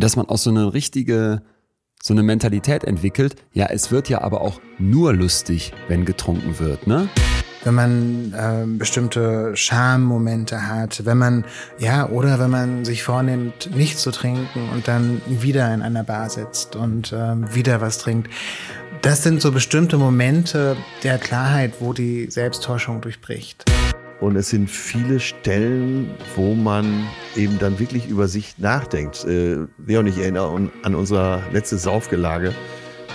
dass man auch so eine richtige, so eine Mentalität entwickelt. Ja, es wird ja aber auch nur lustig, wenn getrunken wird, ne? wenn man äh, bestimmte Schammomente hat, wenn man, ja, oder wenn man sich vornimmt, nicht zu trinken und dann wieder in einer Bar sitzt und äh, wieder was trinkt. Das sind so bestimmte Momente der Klarheit, wo die Selbsttäuschung durchbricht. Und es sind viele Stellen, wo man eben dann wirklich über sich nachdenkt. Äh, Leon, ich erinnere an unser letztes Saufgelage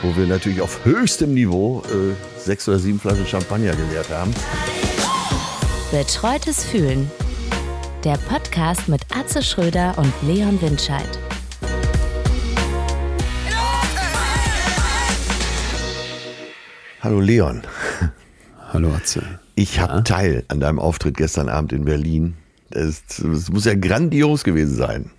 wo wir natürlich auf höchstem Niveau äh, sechs oder sieben Flaschen Champagner geleert haben. Betreutes Fühlen. Der Podcast mit Atze Schröder und Leon Windscheid. Hallo Leon. Hallo Atze. Ich habe ja? Teil an deinem Auftritt gestern Abend in Berlin. Es muss ja grandios gewesen sein.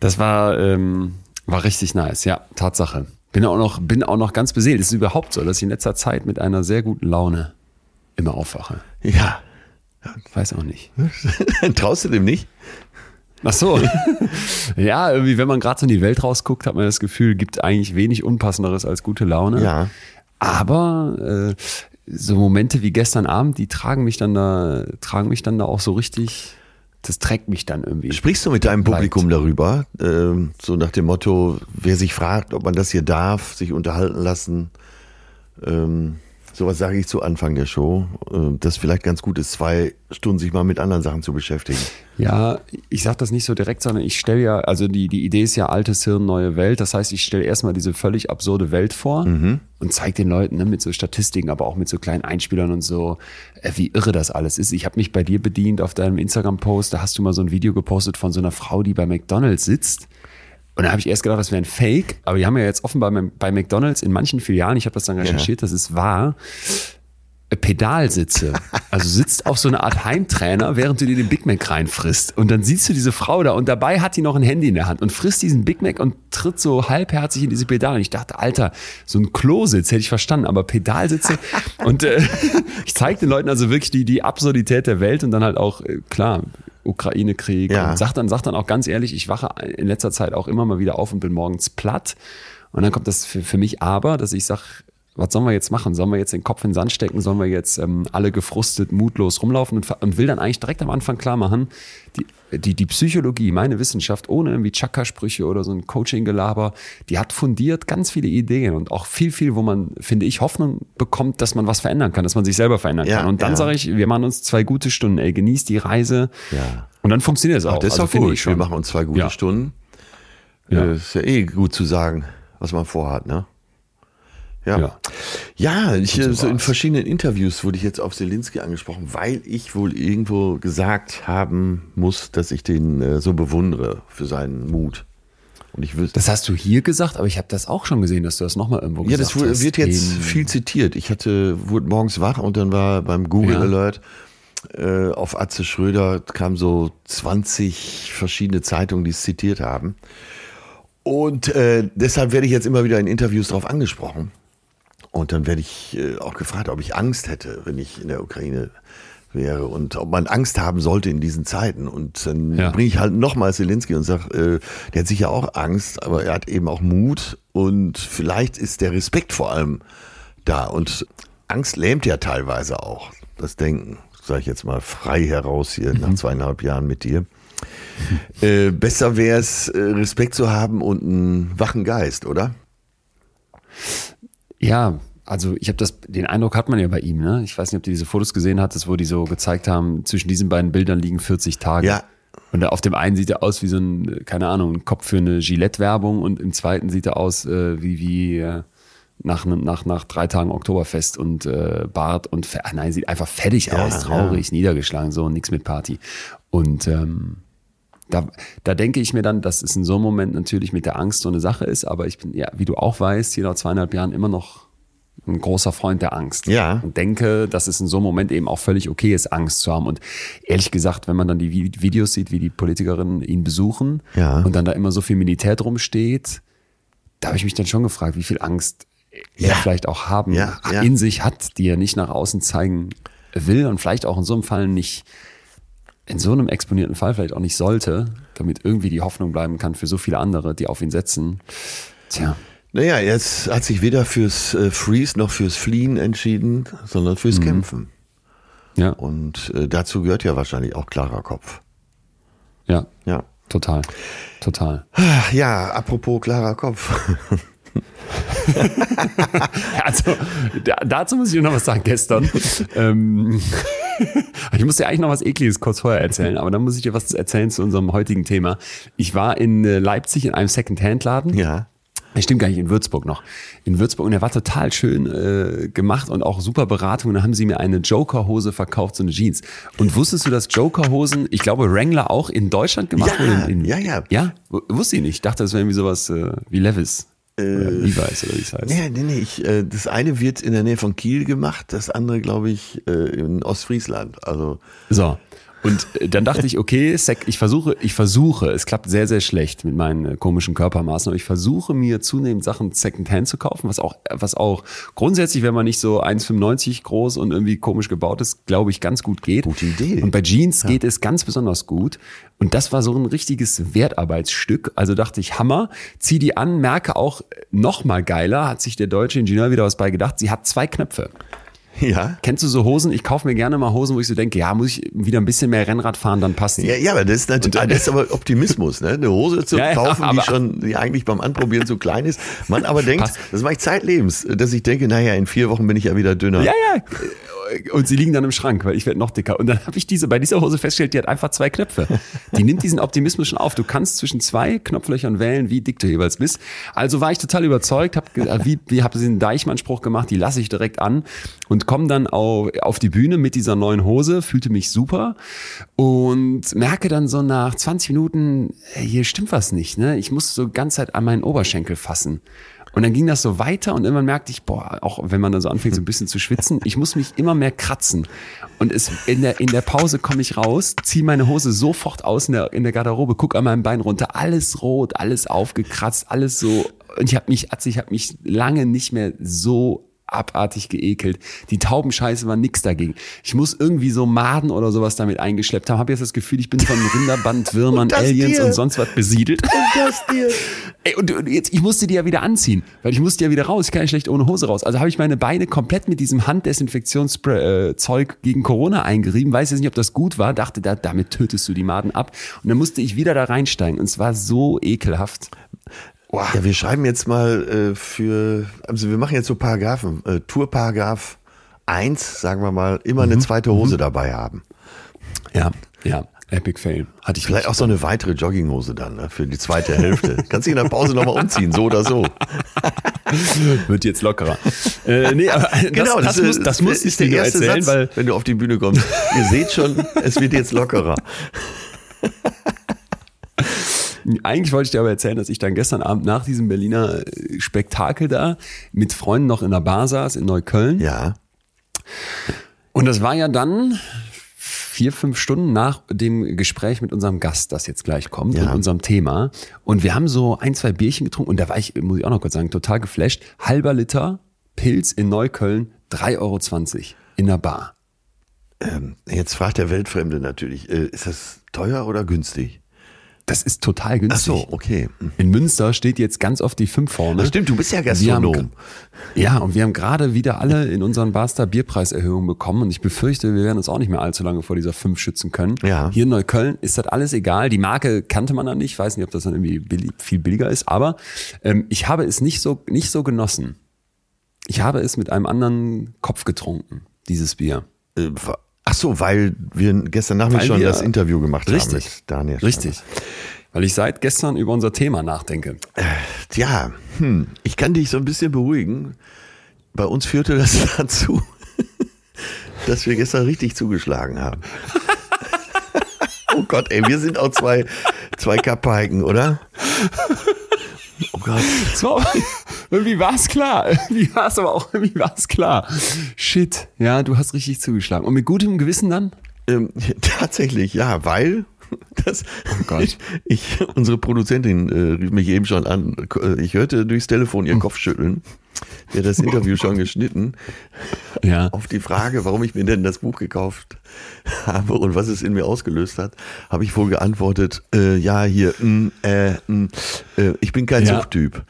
Das war, ähm, war richtig nice, ja, Tatsache. Bin auch noch, bin auch noch ganz beseelt. Es ist überhaupt so, dass ich in letzter Zeit mit einer sehr guten Laune immer aufwache. Ja. Weiß auch nicht. Traust du dem nicht? Ach so. ja, irgendwie, wenn man gerade so in die Welt rausguckt, hat man das Gefühl, gibt eigentlich wenig Unpassenderes als gute Laune. Ja. Aber äh, so Momente wie gestern Abend, die tragen mich dann da, tragen mich dann da auch so richtig das trägt mich dann irgendwie. Sprichst du mit deinem Publikum darüber? Ähm, so nach dem Motto, wer sich fragt, ob man das hier darf, sich unterhalten lassen. Ähm, Sowas sage ich zu Anfang der Show, äh, dass vielleicht ganz gut ist, zwei Stunden sich mal mit anderen Sachen zu beschäftigen. Ja, ich sage das nicht so direkt, sondern ich stelle ja, also die, die Idee ist ja altes Hirn, neue Welt. Das heißt, ich stelle erstmal diese völlig absurde Welt vor mhm. und zeige den Leuten ne, mit so Statistiken, aber auch mit so kleinen Einspielern und so, äh, wie irre das alles ist. Ich habe mich bei dir bedient auf deinem Instagram-Post, da hast du mal so ein Video gepostet von so einer Frau, die bei McDonalds sitzt und da habe ich erst gedacht, das wäre ein Fake, aber die haben ja jetzt offenbar bei McDonalds in manchen Filialen, ich habe das dann recherchiert, ja. das ist wahr, Pedalsitze. Also sitzt auf so eine Art Heimtrainer, während du dir den Big Mac reinfrisst. Und dann siehst du diese Frau da und dabei hat die noch ein Handy in der Hand und frisst diesen Big Mac und tritt so halbherzig in diese Pedale. Und ich dachte, Alter, so ein Klositz hätte ich verstanden, aber Pedalsitze. und äh, ich zeige den Leuten also wirklich die, die Absurdität der Welt und dann halt auch, äh, klar, Ukraine-Krieg. Ja. Und sagt dann, sagt dann auch ganz ehrlich, ich wache in letzter Zeit auch immer mal wieder auf und bin morgens platt. Und dann kommt das für, für mich aber, dass ich sage, was sollen wir jetzt machen? Sollen wir jetzt den Kopf in den Sand stecken? Sollen wir jetzt ähm, alle gefrustet, mutlos rumlaufen? Und, und, will dann eigentlich direkt am Anfang klar machen, die, die, die Psychologie, meine Wissenschaft, ohne irgendwie Chakra-Sprüche oder so ein Coaching-Gelaber, die hat fundiert ganz viele Ideen und auch viel, viel, wo man, finde ich, Hoffnung bekommt, dass man was verändern kann, dass man sich selber verändern ja, kann. Und dann ja. sage ich, wir machen uns zwei gute Stunden, ey, genießt die Reise. Ja. Und dann funktioniert es auch. Ach, das ist also, auch gut. Wir machen uns zwei gute. Stunden. Äh, ist ja eh gut zu sagen, was man vorhat, ne? Ja. Ja, ja ich, so, in verschiedenen Interviews wurde ich jetzt auf Selinski angesprochen, weil ich wohl irgendwo gesagt haben muss, dass ich den äh, so bewundere für seinen Mut. Und ich wüsste, das hast du hier gesagt, aber ich habe das auch schon gesehen, dass du das nochmal irgendwo ja, gesagt hast. Ja, das wird jetzt viel zitiert. Ich hatte, wurde morgens wach und dann war beim Google ja. Alert äh, auf Atze Schröder kamen so 20 verschiedene Zeitungen, die es zitiert haben. Und äh, deshalb werde ich jetzt immer wieder in Interviews darauf angesprochen. Und dann werde ich äh, auch gefragt, ob ich Angst hätte, wenn ich in der Ukraine wäre und ob man Angst haben sollte in diesen Zeiten. Und dann ja. bringe ich halt nochmal Zelensky und sage, äh, der hat sicher auch Angst, aber er hat eben auch Mut und vielleicht ist der Respekt vor allem da. Und Angst lähmt ja teilweise auch das Denken, sage ich jetzt mal frei heraus hier mhm. nach zweieinhalb Jahren mit dir. Äh, besser wäre es, äh, Respekt zu haben und einen wachen Geist, oder? Ja, also ich habe das, den Eindruck hat man ja bei ihm, ne? Ich weiß nicht, ob du diese Fotos gesehen hattest, wo die so gezeigt haben, zwischen diesen beiden Bildern liegen 40 Tage. Ja. Und auf dem einen sieht er aus wie so ein, keine Ahnung, ein Kopf für eine Gillette-Werbung und im zweiten sieht er aus äh, wie, wie äh, nach, nach, nach drei Tagen Oktoberfest und äh, Bart und nein, sieht einfach fertig ja, aus, traurig, ja. niedergeschlagen, so nichts mit Party. Und ähm, da, da denke ich mir dann, dass es in so einem Moment natürlich mit der Angst so eine Sache ist, aber ich bin, ja, wie du auch weißt, hier nach zweieinhalb Jahren immer noch ein großer Freund der Angst. Ja. Und denke, dass es in so einem Moment eben auch völlig okay ist, Angst zu haben. Und ehrlich gesagt, wenn man dann die Videos sieht, wie die Politikerinnen ihn besuchen ja. und dann da immer so viel Militär drum steht, da habe ich mich dann schon gefragt, wie viel Angst ja. er vielleicht auch haben ja, in sich hat, die er nicht nach außen zeigen will und vielleicht auch in so einem Fall nicht in so einem exponierten Fall vielleicht auch nicht sollte, damit irgendwie die Hoffnung bleiben kann für so viele andere, die auf ihn setzen. Tja. Naja, jetzt hat sich weder fürs äh, Freeze noch fürs Fliehen entschieden, sondern fürs mhm. Kämpfen. Ja. Und äh, dazu gehört ja wahrscheinlich auch klarer Kopf. Ja. Ja. Total. Total. Ja, apropos klarer Kopf. also, da, dazu muss ich noch was sagen. Gestern, ähm, ich muss dir eigentlich noch was Ekliges kurz vorher erzählen, aber dann muss ich dir was erzählen zu unserem heutigen Thema. Ich war in äh, Leipzig in einem Second-Hand-Laden. Ja. Stimmt gar nicht, in Würzburg noch. In Würzburg und er war total schön äh, gemacht und auch super Beratung. Und dann haben sie mir eine Joker-Hose verkauft, so eine Jeans. Und wusstest du, dass Joker-Hosen, ich glaube Wrangler auch in Deutschland gemacht ja, wurden? In, ja, ja. Ja? Wusste ich nicht. Ich dachte, das wäre irgendwie sowas äh, wie Levis. Äh, Levi's oder wie es heißt. Nee, nee, nee. Ich, äh, das eine wird in der Nähe von Kiel gemacht, das andere, glaube ich, äh, in Ostfriesland. Also. So. Und äh, dann dachte ich, okay, ich versuche, ich versuche, es klappt sehr, sehr schlecht mit meinen äh, komischen Körpermaßen, aber ich versuche mir zunehmend Sachen Secondhand zu kaufen, was auch, was auch grundsätzlich, wenn man nicht so 1,95 groß und irgendwie komisch gebaut ist, glaube ich, ganz gut geht. Gute Idee. Und bei Jeans ja. geht es ganz besonders gut. Und das war so ein richtiges Wertarbeitsstück. Also dachte ich, Hammer, zieh die an, merke auch, noch mal geiler, hat sich der deutsche Ingenieur wieder was bei gedacht, sie hat zwei Knöpfe. Ja. Kennst du so Hosen? Ich kaufe mir gerne mal Hosen, wo ich so denke, ja, muss ich wieder ein bisschen mehr Rennrad fahren, dann passt die. Ja, ja aber das ist natürlich, das ist aber Optimismus, ne? Eine Hose zu ja, kaufen, ja, die schon, die eigentlich beim Anprobieren zu klein ist. Man aber denkt, passt. das mache ich zeitlebens, dass ich denke, naja, in vier Wochen bin ich ja wieder dünner. Ja, ja und sie liegen dann im Schrank, weil ich werde noch dicker. Und dann habe ich diese bei dieser Hose festgestellt, die hat einfach zwei Knöpfe. Die nimmt diesen Optimismus schon auf. Du kannst zwischen zwei Knopflöchern wählen, wie dick du jeweils bist. Also war ich total überzeugt, habe wie, wie hab sie einen Deichmann-Spruch gemacht, die lasse ich direkt an und komme dann auf, auf die Bühne mit dieser neuen Hose, fühlte mich super und merke dann so nach 20 Minuten, hier stimmt was nicht. Ne? Ich muss so ganz Zeit an meinen Oberschenkel fassen. Und dann ging das so weiter und irgendwann merkte ich, boah, auch wenn man dann so anfängt, so ein bisschen zu schwitzen, ich muss mich immer mehr kratzen. Und es, in, der, in der Pause komme ich raus, ziehe meine Hose sofort aus in der, in der Garderobe, guck an meinem Bein runter, alles rot, alles aufgekratzt, alles so. Und ich habe mich, also ich habe mich lange nicht mehr so abartig geekelt. Die Taubenscheiße war nix dagegen. Ich muss irgendwie so Maden oder sowas damit eingeschleppt haben. Habe jetzt das Gefühl, ich bin von Rinderband, Würmern, Aliens dir. und sonst was besiedelt. Und das dir. Ey, und, und, jetzt, ich musste die ja wieder anziehen, weil ich musste ja wieder raus. Ich kann ja schlecht ohne Hose raus. Also habe ich meine Beine komplett mit diesem Handdesinfektionszeug äh, gegen Corona eingerieben. Weiß jetzt nicht, ob das gut war. Dachte, da, damit tötest du die Maden ab. Und dann musste ich wieder da reinsteigen. Und es war so ekelhaft. Wow. Ja, wir schreiben jetzt mal äh, für, also wir machen jetzt so Paragraphen, äh, Tourparagraph 1, sagen wir mal, immer mhm. eine zweite Hose mhm. dabei haben. Ja, ja. Epic Fail. Hatte ich Vielleicht auch so eine weitere Jogginghose dann ne, für die zweite Hälfte. Kannst du in der Pause nochmal umziehen, so oder so. Wird jetzt lockerer. Äh, nee, aber das, genau, das, das, muss, das muss ist der erste erzählen, Satz, weil wenn du auf die Bühne kommst. Ihr seht schon, es wird jetzt lockerer. Eigentlich wollte ich dir aber erzählen, dass ich dann gestern Abend nach diesem Berliner äh, Spektakel da mit Freunden noch in der Bar saß in Neukölln. Ja. Und das war ja dann vier, fünf Stunden nach dem Gespräch mit unserem Gast, das jetzt gleich kommt, ja. und unserem Thema. Und wir haben so ein, zwei Bierchen getrunken und da war ich, muss ich auch noch kurz sagen, total geflasht. Halber Liter Pilz in Neukölln, 3,20 Euro in der Bar. Ähm, jetzt fragt der Weltfremde natürlich, äh, ist das teuer oder günstig? Das ist total günstig. Ach so, okay. In Münster steht jetzt ganz oft die 5 vorne. Das stimmt, du bist ja Gastronom. ja, und wir haben gerade wieder alle in unseren Barster Bierpreiserhöhungen bekommen und ich befürchte, wir werden uns auch nicht mehr allzu lange vor dieser 5 schützen können. Ja. Hier in Neukölln ist das alles egal. Die Marke kannte man dann nicht. weiß nicht, ob das dann irgendwie billig, viel billiger ist, aber ähm, ich habe es nicht so, nicht so genossen. Ich habe es mit einem anderen Kopf getrunken, dieses Bier. Ach so, weil wir gestern Nachmittag schon das Interview gemacht richtig, haben mit Daniel. Richtig. Weil ich seit gestern über unser Thema nachdenke. Äh, tja, hm, ich kann dich so ein bisschen beruhigen. Bei uns führte das dazu, dass wir gestern richtig zugeschlagen haben. oh Gott, ey, wir sind auch zwei, zwei Kapaiken, oder? Oh Gott. So, irgendwie war es klar. Irgendwie war es aber auch, irgendwie war es klar. Shit, ja, du hast richtig zugeschlagen. Und mit gutem Gewissen dann? Ähm, tatsächlich, ja, weil das, oh Gott. Ich, ich, unsere Produzentin äh, rief mich eben schon an. Ich hörte durchs Telefon ihren Kopf schütteln. Der hat das Interview schon geschnitten. ja. auf die Frage, warum ich mir denn das Buch gekauft habe und was es in mir ausgelöst hat, habe ich wohl geantwortet, äh, ja, hier, mh, mm, äh, mh, mm, äh, ich bin kein ja. Suchttyp.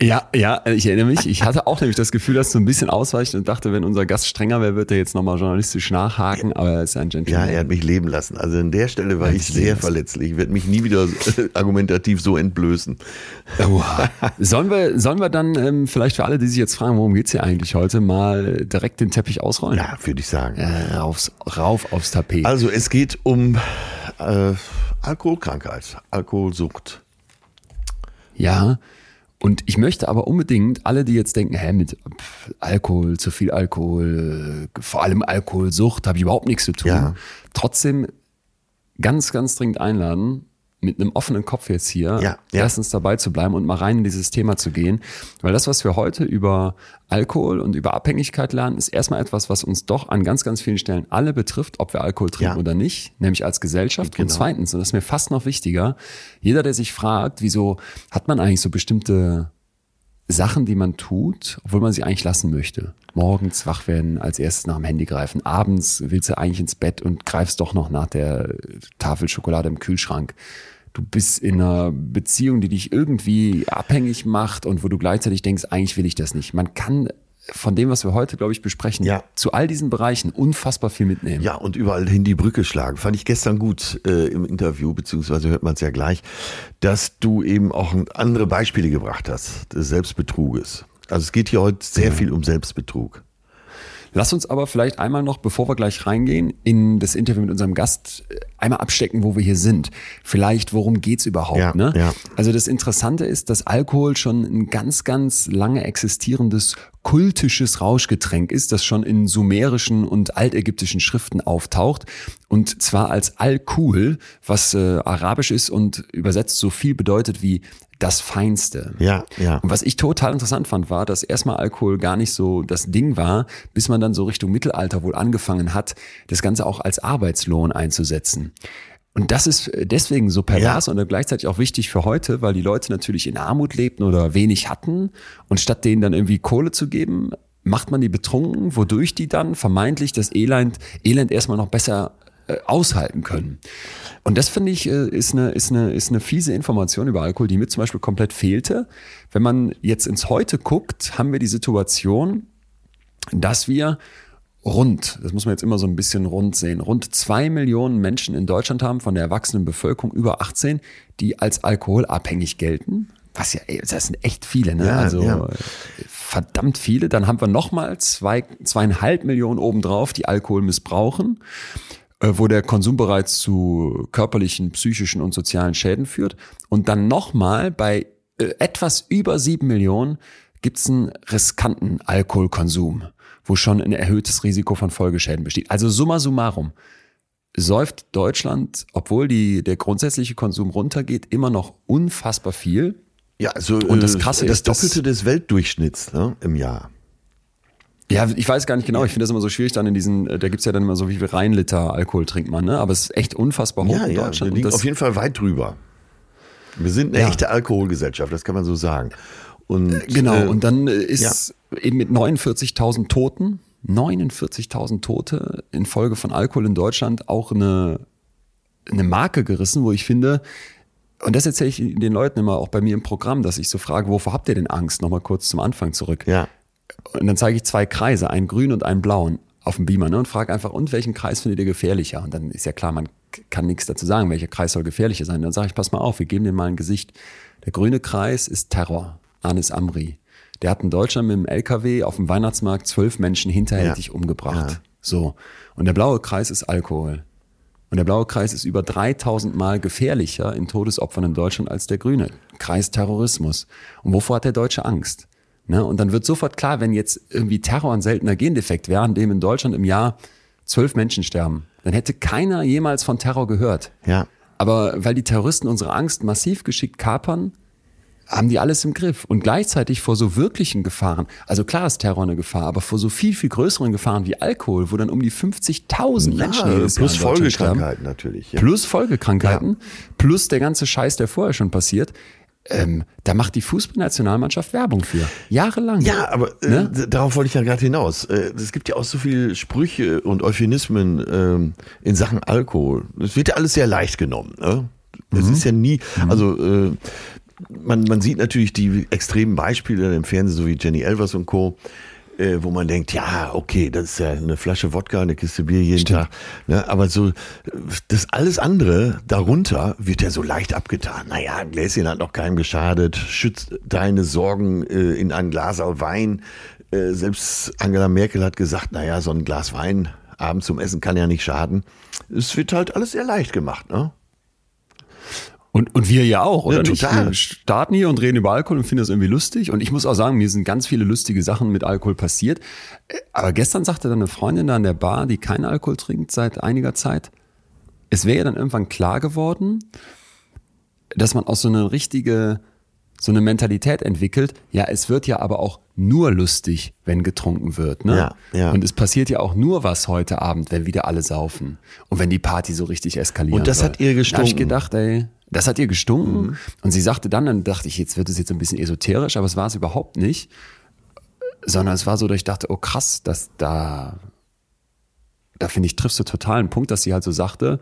Ja, ja, ich erinnere mich. Ich hatte auch nämlich das Gefühl, dass du ein bisschen ausweicht und dachte, wenn unser Gast strenger wäre, wird er jetzt nochmal journalistisch nachhaken, aber er ist ein Gentleman. Ja, er hat mich leben lassen. Also an der Stelle war ich sehr verletzlich. Ich werde mich nie wieder argumentativ so entblößen. sollen, wir, sollen wir dann ähm, vielleicht für alle, die sich jetzt fragen, worum geht's hier eigentlich heute, mal direkt den Teppich ausrollen? Ja, würde ich sagen. Äh, raufs, rauf aufs Tapet. Also es geht um äh, Alkoholkrankheit, Alkoholsucht. Ja, und ich möchte aber unbedingt alle, die jetzt denken, hä, mit Alkohol, zu viel Alkohol, äh, vor allem Alkoholsucht, habe ich überhaupt nichts zu tun, ja. trotzdem ganz, ganz dringend einladen, mit einem offenen Kopf jetzt hier ja, ja. erstens dabei zu bleiben und mal rein in dieses Thema zu gehen. Weil das, was wir heute über Alkohol und über Abhängigkeit lernen, ist erstmal etwas, was uns doch an ganz, ganz vielen Stellen alle betrifft, ob wir Alkohol trinken ja. oder nicht, nämlich als Gesellschaft. Genau. Und zweitens, und das ist mir fast noch wichtiger, jeder, der sich fragt, wieso hat man eigentlich so bestimmte Sachen, die man tut, obwohl man sie eigentlich lassen möchte. Morgens wach werden, als erstes nach dem Handy greifen. Abends willst du eigentlich ins Bett und greifst doch noch nach der Tafel Schokolade im Kühlschrank. Du bist in einer Beziehung, die dich irgendwie abhängig macht und wo du gleichzeitig denkst, eigentlich will ich das nicht. Man kann von dem, was wir heute, glaube ich, besprechen, ja. zu all diesen Bereichen unfassbar viel mitnehmen. Ja, und überall hin die Brücke schlagen. Fand ich gestern gut äh, im Interview, beziehungsweise hört man es ja gleich, dass du eben auch andere Beispiele gebracht hast des Selbstbetruges. Also es geht hier heute sehr viel um Selbstbetrug. Lass uns aber vielleicht einmal noch, bevor wir gleich reingehen, in das Interview mit unserem Gast äh, einmal abstecken, wo wir hier sind. Vielleicht, worum geht's überhaupt? Ja, ne? Ja. Also das Interessante ist, dass Alkohol schon ein ganz, ganz lange existierendes kultisches Rauschgetränk ist, das schon in sumerischen und altägyptischen Schriften auftaucht. Und zwar als Alkohol, was äh, arabisch ist und übersetzt so viel bedeutet wie das Feinste. Ja, ja. Und was ich total interessant fand, war, dass erstmal Alkohol gar nicht so das Ding war, bis man dann so Richtung Mittelalter wohl angefangen hat, das Ganze auch als Arbeitslohn einzusetzen. Und das ist deswegen so pervers ja. und gleichzeitig auch wichtig für heute, weil die Leute natürlich in Armut lebten oder wenig hatten. Und statt denen dann irgendwie Kohle zu geben, macht man die betrunken, wodurch die dann vermeintlich das Elend, Elend erstmal noch besser äh, aushalten können. Und das finde ich äh, ist eine, ist, eine, ist eine fiese Information über Alkohol, die mir zum Beispiel komplett fehlte. Wenn man jetzt ins Heute guckt, haben wir die Situation, dass wir rund, das muss man jetzt immer so ein bisschen rund sehen, rund zwei Millionen Menschen in Deutschland haben von der erwachsenen Bevölkerung über 18, die als alkoholabhängig gelten. Was ja, das sind echt viele, ne? Ja, also ja. verdammt viele. Dann haben wir nochmal zwei, zweieinhalb Millionen obendrauf, die Alkohol missbrauchen, äh, wo der Konsum bereits zu körperlichen, psychischen und sozialen Schäden führt. Und dann nochmal bei äh, etwas über sieben Millionen gibt's einen riskanten Alkoholkonsum wo schon ein erhöhtes Risiko von Folgeschäden besteht. Also summa summarum säuft Deutschland, obwohl die, der grundsätzliche Konsum runtergeht, immer noch unfassbar viel. Ja, also und das äh, Krasse das ist das Doppelte des Weltdurchschnitts ne, im Jahr. Ja, ich weiß gar nicht genau. Ich finde das immer so schwierig dann in diesen, äh, da gibt's ja dann immer so, wie viel Reinliter Alkohol trinkt man, ne? Aber es ist echt unfassbar hoch ja, in Deutschland. Ja, wir liegen auf jeden Fall weit drüber. Wir sind eine ja. echte Alkoholgesellschaft, das kann man so sagen. Und, äh, genau, äh, und dann ist ja. Eben mit 49.000 Toten, 49.000 Tote infolge von Alkohol in Deutschland auch eine, eine Marke gerissen, wo ich finde, und das erzähle ich den Leuten immer auch bei mir im Programm, dass ich so frage, wovor habt ihr denn Angst? Nochmal kurz zum Anfang zurück. Ja. Und dann zeige ich zwei Kreise, einen grünen und einen blauen auf dem Beamer ne, und frage einfach, und welchen Kreis findet ihr gefährlicher? Und dann ist ja klar, man kann nichts dazu sagen, welcher Kreis soll gefährlicher sein. Dann sage ich, pass mal auf, wir geben dem mal ein Gesicht. Der grüne Kreis ist Terror. Anis Amri. Der hat in Deutschland mit dem LKW auf dem Weihnachtsmarkt zwölf Menschen hinterhältig ja. umgebracht. Ja. So. Und der blaue Kreis ist Alkohol. Und der blaue Kreis ist über 3000 Mal gefährlicher in Todesopfern in Deutschland als der grüne. Kreis Terrorismus. Und wovor hat der Deutsche Angst? Ne? Und dann wird sofort klar, wenn jetzt irgendwie Terror ein seltener Gendefekt wäre, an dem in Deutschland im Jahr zwölf Menschen sterben, dann hätte keiner jemals von Terror gehört. Ja. Aber weil die Terroristen unsere Angst massiv geschickt kapern, haben die alles im Griff. Und gleichzeitig vor so wirklichen Gefahren, also klar ist Terror eine Gefahr, aber vor so viel, viel größeren Gefahren wie Alkohol, wo dann um die 50.000 ja, Menschen jedes plus Jahr Folgekrankheiten natürlich. Ja. Plus Folgekrankheiten, ja. plus der ganze Scheiß, der vorher schon passiert. ähm, da macht die Fußballnationalmannschaft Werbung für. Jahrelang. Ja, aber äh, Ne? darauf wollte ich ja gerade hinaus. Äh, es gibt ja auch so viele Sprüche und Euphemismen ähm, in Sachen Alkohol. Es wird ja alles sehr leicht genommen. Ne? Es ist ja nie, also äh, man, man sieht natürlich die extremen Beispiele im Fernsehen, so wie Jenny Elvers und Co., äh, wo man denkt, ja, okay, das ist ja eine Flasche Wodka, eine Kiste Bier jeden Tag. Ne? Aber so, das alles andere darunter wird ja so leicht abgetan. Naja, ein Gläschen hat noch keinem geschadet, schützt deine Sorgen äh, in ein Glas Wein. Äh, selbst Angela Merkel hat gesagt, naja, so ein Glas Wein abends zum Essen kann ja nicht schaden. Es wird halt alles sehr leicht gemacht, ne? Und, und wir ja auch, oder Ja, total. Wir starten hier und reden über Alkohol und finden das irgendwie lustig. Und ich muss auch sagen, mir sind ganz viele lustige Sachen mit Alkohol passiert. Äh, Aber gestern sagte dann eine Freundin da an der Bar, die keinen Alkohol trinkt seit einiger Zeit, es wäre ihr dann irgendwann klar geworden, dass man auch so eine richtige, so eine Mentalität entwickelt. Ja, es wird ja aber auch nur lustig, wenn getrunken wird. Ne? Ja, ja. Und es passiert ja auch nur was heute Abend, wenn wieder alle saufen. Und wenn die Party so richtig eskaliert. Und das hat ihr Da habe ich gestunken. gedacht, ey, das hat ihr gestunken. Mhm. Und sie sagte dann, dann dachte ich, jetzt wird es jetzt ein bisschen esoterisch, aber es war es überhaupt nicht. Sondern es war so, dass ich dachte, oh krass, dass da, da finde ich, triffst du total einen Punkt, dass sie halt so sagte,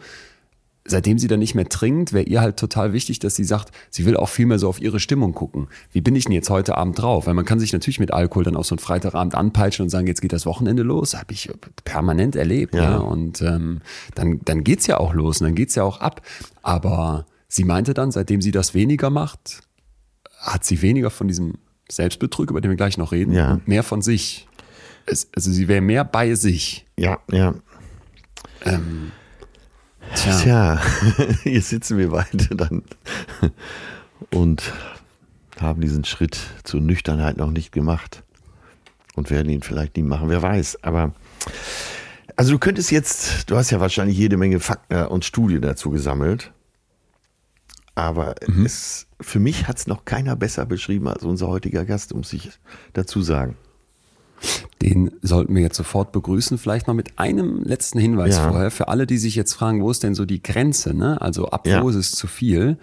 seitdem sie dann nicht mehr trinkt, wäre ihr halt total wichtig, dass sie sagt, sie will auch viel mehr so auf ihre Stimmung gucken. Wie bin ich denn jetzt heute Abend drauf? Weil man kann sich natürlich mit Alkohol dann auch so einen Freitagabend anpeitschen und sagen, jetzt geht das Wochenende los. Habe ich permanent erlebt. Ja. Ja. Und ähm, dann, dann geht's ja auch los und dann geht's ja auch ab. Aber sie meinte dann, seitdem sie das weniger macht, hat sie weniger von diesem Selbstbetrug, über den wir gleich noch reden, Ja. und mehr von sich. Es, also sie wäre mehr bei sich. Ja, ja. Tja. Tja, hier sitzen wir beide dann und haben diesen Schritt zur Nüchternheit noch nicht gemacht und werden ihn vielleicht nie machen, wer weiß. Aber also du könntest jetzt, du hast ja wahrscheinlich jede Menge Fakten und Studien dazu gesammelt, aber es, für mich hat es noch keiner besser beschrieben als unser heutiger Gast, muss ich dazu sagen. Den sollten wir jetzt sofort begrüßen. Vielleicht noch mit einem letzten Hinweis Ja. vorher. Für alle, die sich jetzt fragen, wo ist denn so die Grenze? Ne? Also ab Ja. wo ist es zu viel?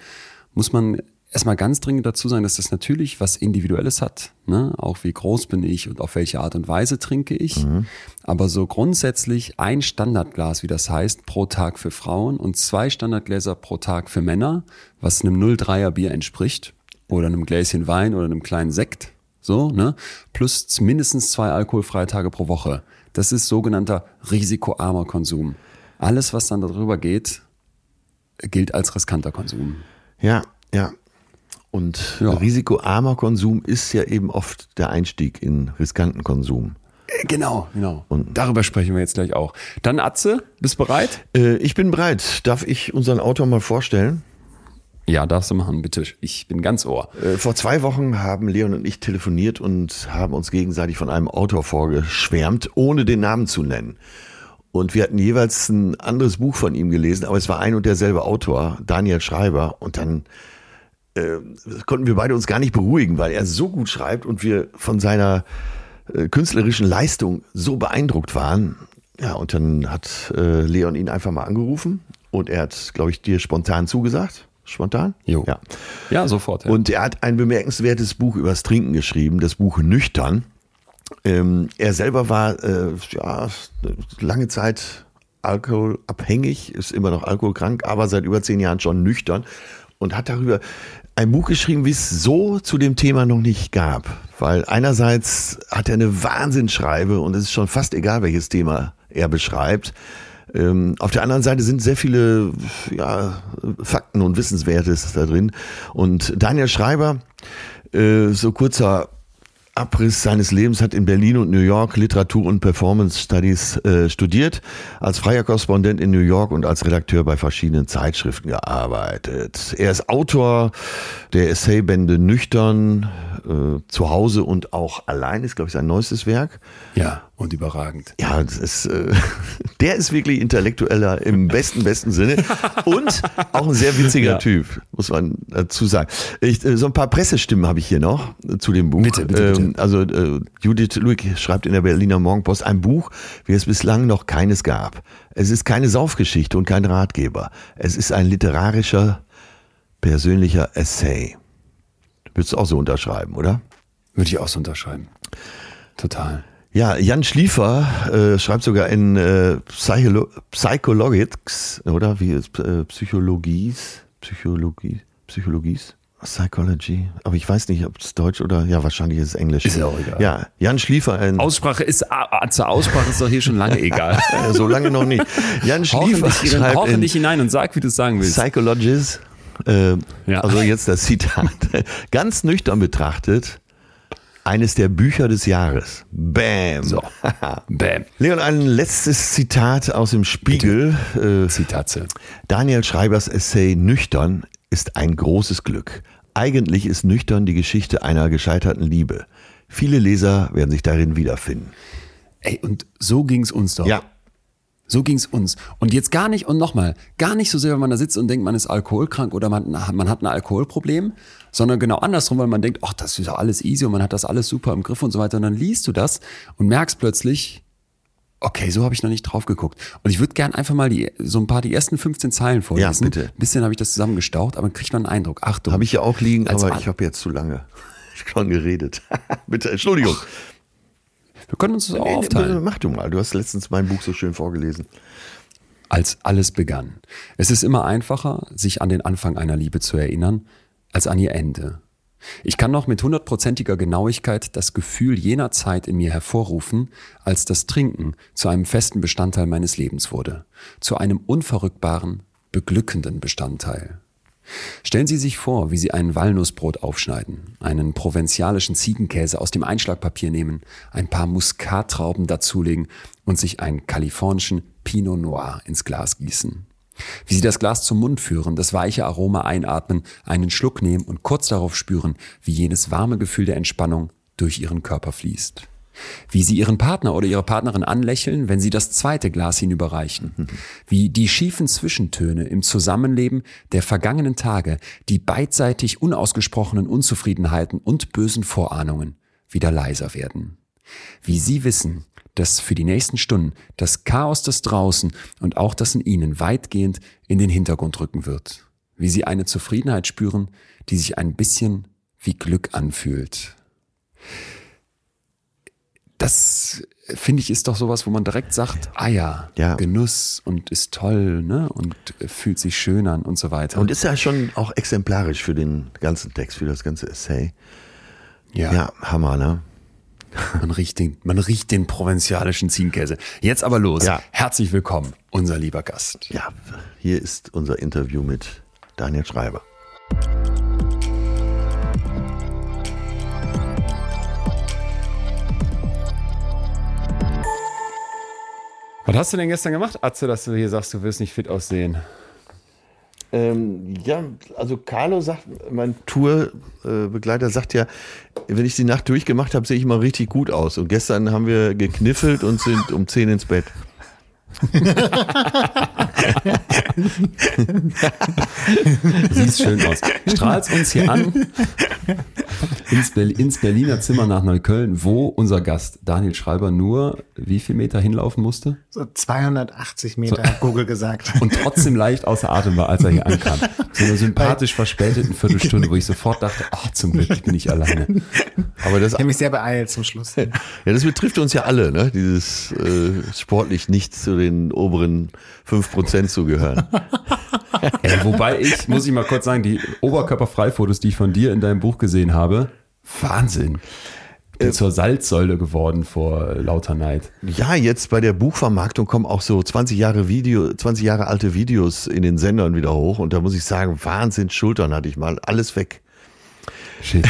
Muss man erstmal ganz dringend dazu sagen, dass das natürlich was Individuelles hat. Ne? Auch wie groß bin ich und auf welche Art und Weise trinke ich. Mhm. Aber so grundsätzlich ein Standardglas, wie das heißt, pro Tag für Frauen und zwei Standardgläser pro Tag für Männer, was einem 0,3er Bier entspricht. Oder einem Gläschen Wein oder einem kleinen Sekt. So, ne? Plus mindestens zwei alkoholfreie Tage pro Woche. Das ist sogenannter risikoarmer Konsum. Alles, was dann darüber geht, gilt als riskanter Konsum. Ja, ja. Und Ja. risikoarmer Konsum ist ja eben oft der Einstieg in riskanten Konsum. Äh, Genau, genau. Und- Und darüber sprechen wir jetzt gleich auch. Dann Atze, bist bereit? Äh, ich bin bereit. Darf ich unseren Autor mal vorstellen? Ja, darfst du machen, bitte. Ich bin ganz ohr. Äh, vor zwei Wochen haben Leon und ich telefoniert und haben uns gegenseitig von einem Autor vorgeschwärmt, ohne den Namen zu nennen. Und wir hatten jeweils ein anderes Buch von ihm gelesen, aber es war ein und derselbe Autor, Daniel Schreiber. Und dann äh, konnten wir beide uns gar nicht beruhigen, weil er so gut schreibt und wir von seiner äh, künstlerischen Leistung so beeindruckt waren. Ja, und dann hat äh, Leon ihn einfach mal angerufen und er hat, glaube ich, dir spontan zugesagt. Spontan? Jo. Ja. Ja, sofort. Ja. Und er hat ein bemerkenswertes Buch übers Trinken geschrieben, das Buch Nüchtern. Ähm, er selber war äh, ja, lange Zeit alkoholabhängig, ist immer noch alkoholkrank, aber seit über zehn Jahren schon nüchtern und hat darüber ein Buch geschrieben, wie es so zu dem Thema noch nicht gab. Weil einerseits hat er eine Wahnsinnsschreibe und es ist schon fast egal, welches Thema er beschreibt. Ähm, auf der anderen Seite sind sehr viele ja, Fakten und Wissenswertes da drin. Und Daniel Schreiber, äh, so kurzer Abriss seines Lebens, hat in Berlin und New York Literatur und Performance Studies äh, studiert, als freier Korrespondent in New York und als Redakteur bei verschiedenen Zeitschriften gearbeitet. Er ist Autor der Essaybände Nüchtern, äh, zu Hause und auch allein, ist glaube ich sein neuestes Werk. ja, und überragend. Ja, das ist, äh, der ist wirklich intellektueller im besten, besten Sinne und auch ein sehr witziger Ja. Typ, muss man dazu sagen. Ich, äh, so ein paar Pressestimmen habe ich hier noch zu dem Buch. Bitte, bitte, bitte. Ähm, also äh, Judith Luig schreibt in der Berliner Morgenpost ein Buch, wie es bislang noch keines gab. Es ist keine Saufgeschichte und kein Ratgeber. Es ist ein literarischer, persönlicher Essay. Würdest du auch so unterschreiben, oder? Würde ich auch so unterschreiben. Total. Ja, Jan Schliefer äh, schreibt sogar in äh, Psycholo Psychologics, oder wie ist äh, Psychologies, Psychologie, Psychologies, Psychology, aber ich weiß nicht, ob es Deutsch oder ja, wahrscheinlich ist es Englisch. Ist ja auch egal. Ja, Jan Schliefer in Aussprache ist, zur Aussprache ist doch hier schon lange egal. äh, so lange noch nicht. Jan Hauche Schliefer dich, schreibt hauche in dich hinein und sag, wie du es sagen willst. Psychologies, äh, Ja. also jetzt das Zitat, ganz nüchtern betrachtet, eines der Bücher des Jahres. Bam. So. Bam. Leon, ein letztes Zitat aus dem Spiegel. Äh, Zitatze. Daniel Schreibers Essay Nüchtern ist ein großes Glück. Eigentlich ist Nüchtern die Geschichte einer gescheiterten Liebe. Viele Leser werden sich darin wiederfinden. Ey, und so ging's uns doch. Ja, So ging's uns. Und jetzt gar nicht, und nochmal, gar nicht so sehr, wenn man da sitzt und denkt, man ist alkoholkrank oder man, man hat ein Alkoholproblem, sondern genau andersrum, weil man denkt, ach, das ist ja alles easy und man hat das alles super im Griff und so weiter. Und dann liest du das und merkst plötzlich, okay, so habe ich noch nicht drauf geguckt. Und ich würde gern einfach mal die, so ein paar, die ersten 15 Zeilen vorlesen. bitte. Ein bisschen habe ich das zusammengestaucht, aber dann kriegt man einen Eindruck. Achtung. habe ich ja auch liegen, aber ich habe jetzt zu lange schon geredet. Bitte, Entschuldigung. Wir können uns das auch Nee, nee, aufteilen. Mach du mal, du hast letztens mein Buch so schön vorgelesen. als alles begann. Es ist immer einfacher, sich an den Anfang einer Liebe zu erinnern, als an ihr Ende. Ich kann noch mit hundertprozentiger Genauigkeit das Gefühl jener Zeit in mir hervorrufen, als das Trinken zu einem festen Bestandteil meines Lebens wurde, zu einem unverrückbaren, beglückenden Bestandteil. Stellen Sie sich vor, wie Sie ein Walnussbrot aufschneiden, einen provinzialischen Ziegenkäse aus dem Einschlagpapier nehmen, ein paar Muskattrauben dazulegen und sich einen kalifornischen Pinot Noir ins Glas gießen. Wie Sie das Glas zum Mund führen, das weiche Aroma einatmen, einen Schluck nehmen und kurz darauf spüren, wie jenes warme Gefühl der Entspannung durch Ihren Körper fließt. Wie Sie Ihren Partner oder Ihre Partnerin anlächeln, wenn Sie das zweite Glas hinüberreichen. Wie die schiefen Zwischentöne im Zusammenleben der vergangenen Tage, die beidseitig unausgesprochenen Unzufriedenheiten und bösen Vorahnungen wieder leiser werden. Wie Sie wissen, dass für die nächsten Stunden das Chaos des Draußen und auch das in Ihnen weitgehend in den Hintergrund rücken wird. Wie Sie eine Zufriedenheit spüren, die sich ein bisschen wie Glück anfühlt. Das finde ich ist doch sowas, wo man direkt sagt, ah ja, Ja. Genuss und ist toll, ne? Und fühlt sich schön an und so weiter. Und ist ja schon auch exemplarisch für den ganzen Text, für das ganze Essay. Ja, Hammer, ne? Man riecht den, man riecht den provinzialischen Ziegenkäse. Jetzt aber los. Ja. Herzlich willkommen, unser lieber Gast. Ja, hier ist unser Interview mit Daniel Schreiber. Was hast du denn gestern gemacht, Atze, dass du hier sagst, du wirst nicht fit aussehen? Ähm, ja, also Carlo sagt, mein Tourbegleiter sagt ja, wenn ich die Nacht durchgemacht habe, sehe ich mal richtig gut aus. Und gestern haben wir gekniffelt und sind um 10 ins Bett. Siehst schön aus. Strahlst uns hier an ins, Ber ins Berliner Zimmer nach Neukölln, wo unser Gast Daniel Schreiber nur wie viel Meter hinlaufen musste So 280 Meter, hat Google gesagt. und trotzdem leicht außer Atem war, als er hier ankam. So einer sympathisch verspäteten Viertelstunde, wo ich sofort dachte, ach, zum Glück bin ich alleine. Aber das, Ich habe mich sehr beeilt zum Schluss. ja, das betrifft uns ja alle, ne? Dieses äh, sportlich nicht zu den oberen 5% zu gehören. Ey, wobei ich, muss ich mal kurz sagen, die Oberkörperfreifotos, die ich von dir in deinem Buch gesehen habe, Wahnsinn. Bin zur Salzsäule geworden vor lauter Neid. Ja, jetzt bei der Buchvermarktung kommen auch so 20 Jahre Video, 20 Jahre alte Videos in den Sendern wieder hoch und da muss ich sagen, Wahnsinn, Schultern hatte ich mal, alles weg. Shit.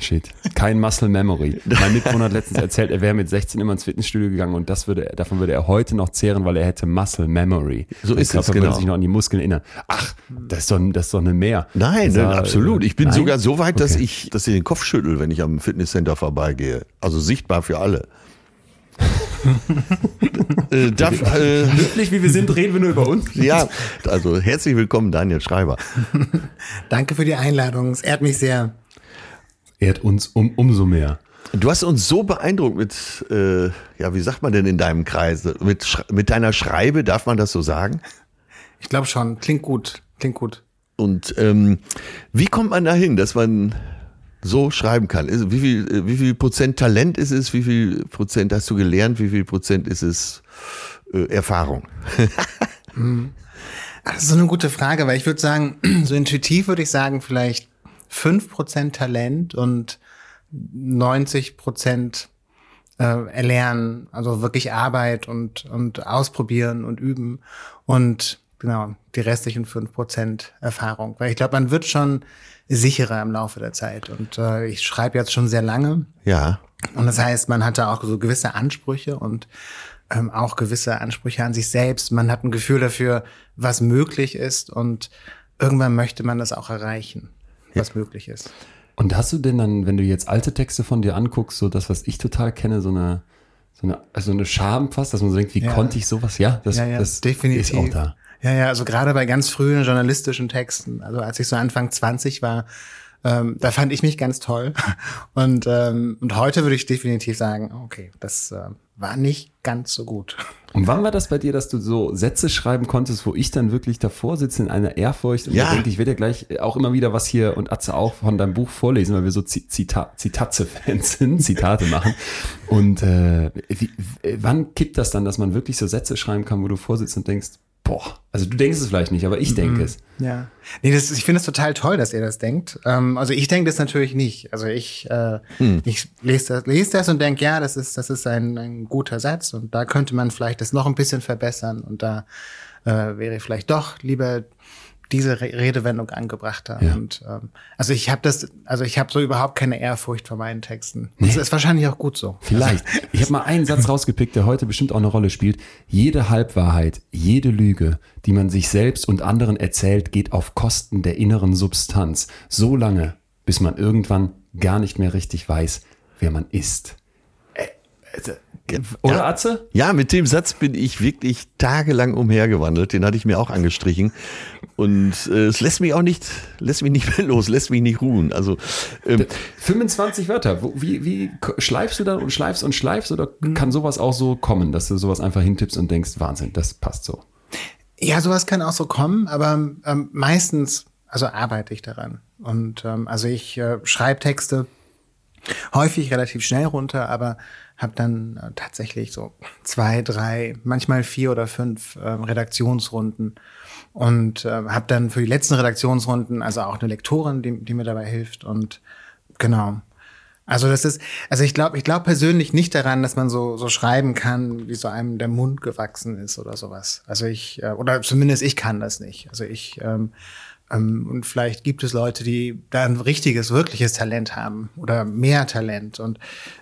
Shit. Kein Muscle Memory. Mein Mitbewohner hat letztens erzählt, er wäre mit 16 immer ins Fitnessstudio gegangen und das würde, davon würde er heute noch zehren, weil er hätte Muscle Memory. So ist es, Körper genau. würde sich noch an die Muskeln erinnern. Ach, das ist doch, das ist doch eine Mehr. Nein, Dieser, nein, absolut. Ich bin nein? sogar so weit, dass Okay. ich, dass ich den Kopf schüttel, wenn ich am Fitnesscenter vorbeigehe. Also sichtbar für alle. äh, darf, äh, Höflich wie wir sind, reden wir nur über uns. ja, also herzlich willkommen, Daniel Schreiber. Danke für die Einladung. Es ehrt mich sehr. Ehrt uns um, umso mehr. Du hast uns so beeindruckt mit, äh, ja, wie sagt man denn in deinem Kreis? Mit, mit deiner Schreibe, darf man das so sagen? Ich glaube schon. Klingt gut. Klingt gut. Und ähm, wie kommt man dahin, dass man so schreiben kann. Wie viel, wie viel Prozent Talent ist es? Wie viel Prozent hast du gelernt? Wie viel Prozent ist es äh, Erfahrung? hm. Das ist so eine gute Frage, weil ich würde sagen, so intuitiv würde ich sagen, vielleicht fünf Prozent Talent und 90 Prozent äh, erlernen, also wirklich Arbeit und, und ausprobieren und üben und genau die restlichen fünf Prozent Erfahrung. Weil ich glaube, man wird schon sicherer im Laufe der Zeit. Und äh, ich schreibe jetzt schon sehr lange. Ja. Und das heißt, man hat da auch so gewisse Ansprüche und ähm, auch gewisse Ansprüche an sich selbst. Man hat ein Gefühl dafür, was möglich ist und irgendwann möchte man das auch erreichen, was ja. möglich ist. Und hast du denn dann, wenn du jetzt alte Texte von dir anguckst, so das, was ich total kenne, so eine, so eine, also eine Scham fast, dass man so denkt, wie ja. konnte ich sowas? Ja, das, ja, ja, das definitiv. ist auch da. Ja, ja, also gerade bei ganz frühen journalistischen Texten, also als ich so Anfang 20 war, ähm, da fand ich mich ganz toll. Und, ähm, und heute würde ich definitiv sagen, okay, das äh, war nicht ganz so gut. Und wann war das bei dir, dass du so Sätze schreiben konntest, wo ich dann wirklich davor sitze in einer Ehrfurcht und ja. denke, ich werde ja gleich auch immer wieder was hier und Atze auch von deinem Buch vorlesen, weil wir so Zita Zitatze-Fans sind, Zitate machen. Und äh, wie, wann kippt das dann, dass man wirklich so Sätze schreiben kann, wo du vorsitzt und denkst, boah, also du denkst es vielleicht nicht, aber ich denke mhm. es. Ja. Nee, das, ich finde es total toll, dass ihr das denkt. Ähm, also ich denke das natürlich nicht. Also ich, äh, hm. ich lese das, lese das und denke, ja, das ist, das ist ein, ein guter Satz und da könnte man vielleicht das noch ein bisschen verbessern und da äh, wäre vielleicht doch lieber diese Redewendung angebracht haben. Ja. Und ähm, also ich habe das, also ich habe so überhaupt keine Ehrfurcht vor meinen Texten. Nee. Das ist wahrscheinlich auch gut so. Vielleicht. Ich habe mal einen Satz rausgepickt, der heute bestimmt auch eine Rolle spielt. Jede Halbwahrheit, jede Lüge, die man sich selbst und anderen erzählt, geht auf Kosten der inneren Substanz. So lange, bis man irgendwann gar nicht mehr richtig weiß, wer man ist. Äh, also, oder ja, Atze? Ja, mit dem Satz bin ich wirklich tagelang umhergewandelt. Den hatte ich mir auch angestrichen. Und äh, es lässt mich auch nicht, lässt mich nicht mehr los, lässt mich nicht ruhen. Also ähm, 25 Wörter. Wie, wie schleifst du dann und schleifst und schleifst? Oder mhm. kann sowas auch so kommen, dass du sowas einfach hintippst und denkst, Wahnsinn, das passt so? Ja, sowas kann auch so kommen, aber ähm, meistens, also arbeite ich daran. Und ähm, also ich äh, schreibe Texte häufig relativ schnell runter, aber habe dann äh, tatsächlich so zwei, drei, manchmal vier oder fünf äh, Redaktionsrunden und äh, habe dann für die letzten Redaktionsrunden also auch eine Lektorin, die, die mir dabei hilft und genau. Also das ist, also ich glaube, ich glaube persönlich nicht daran, dass man so so schreiben kann, wie so einem der Mund gewachsen ist oder sowas. Also ich äh, oder zumindest ich kann das nicht. Also ich ähm, ähm, und vielleicht gibt es Leute, die da ein richtiges, wirkliches Talent haben oder mehr Talent und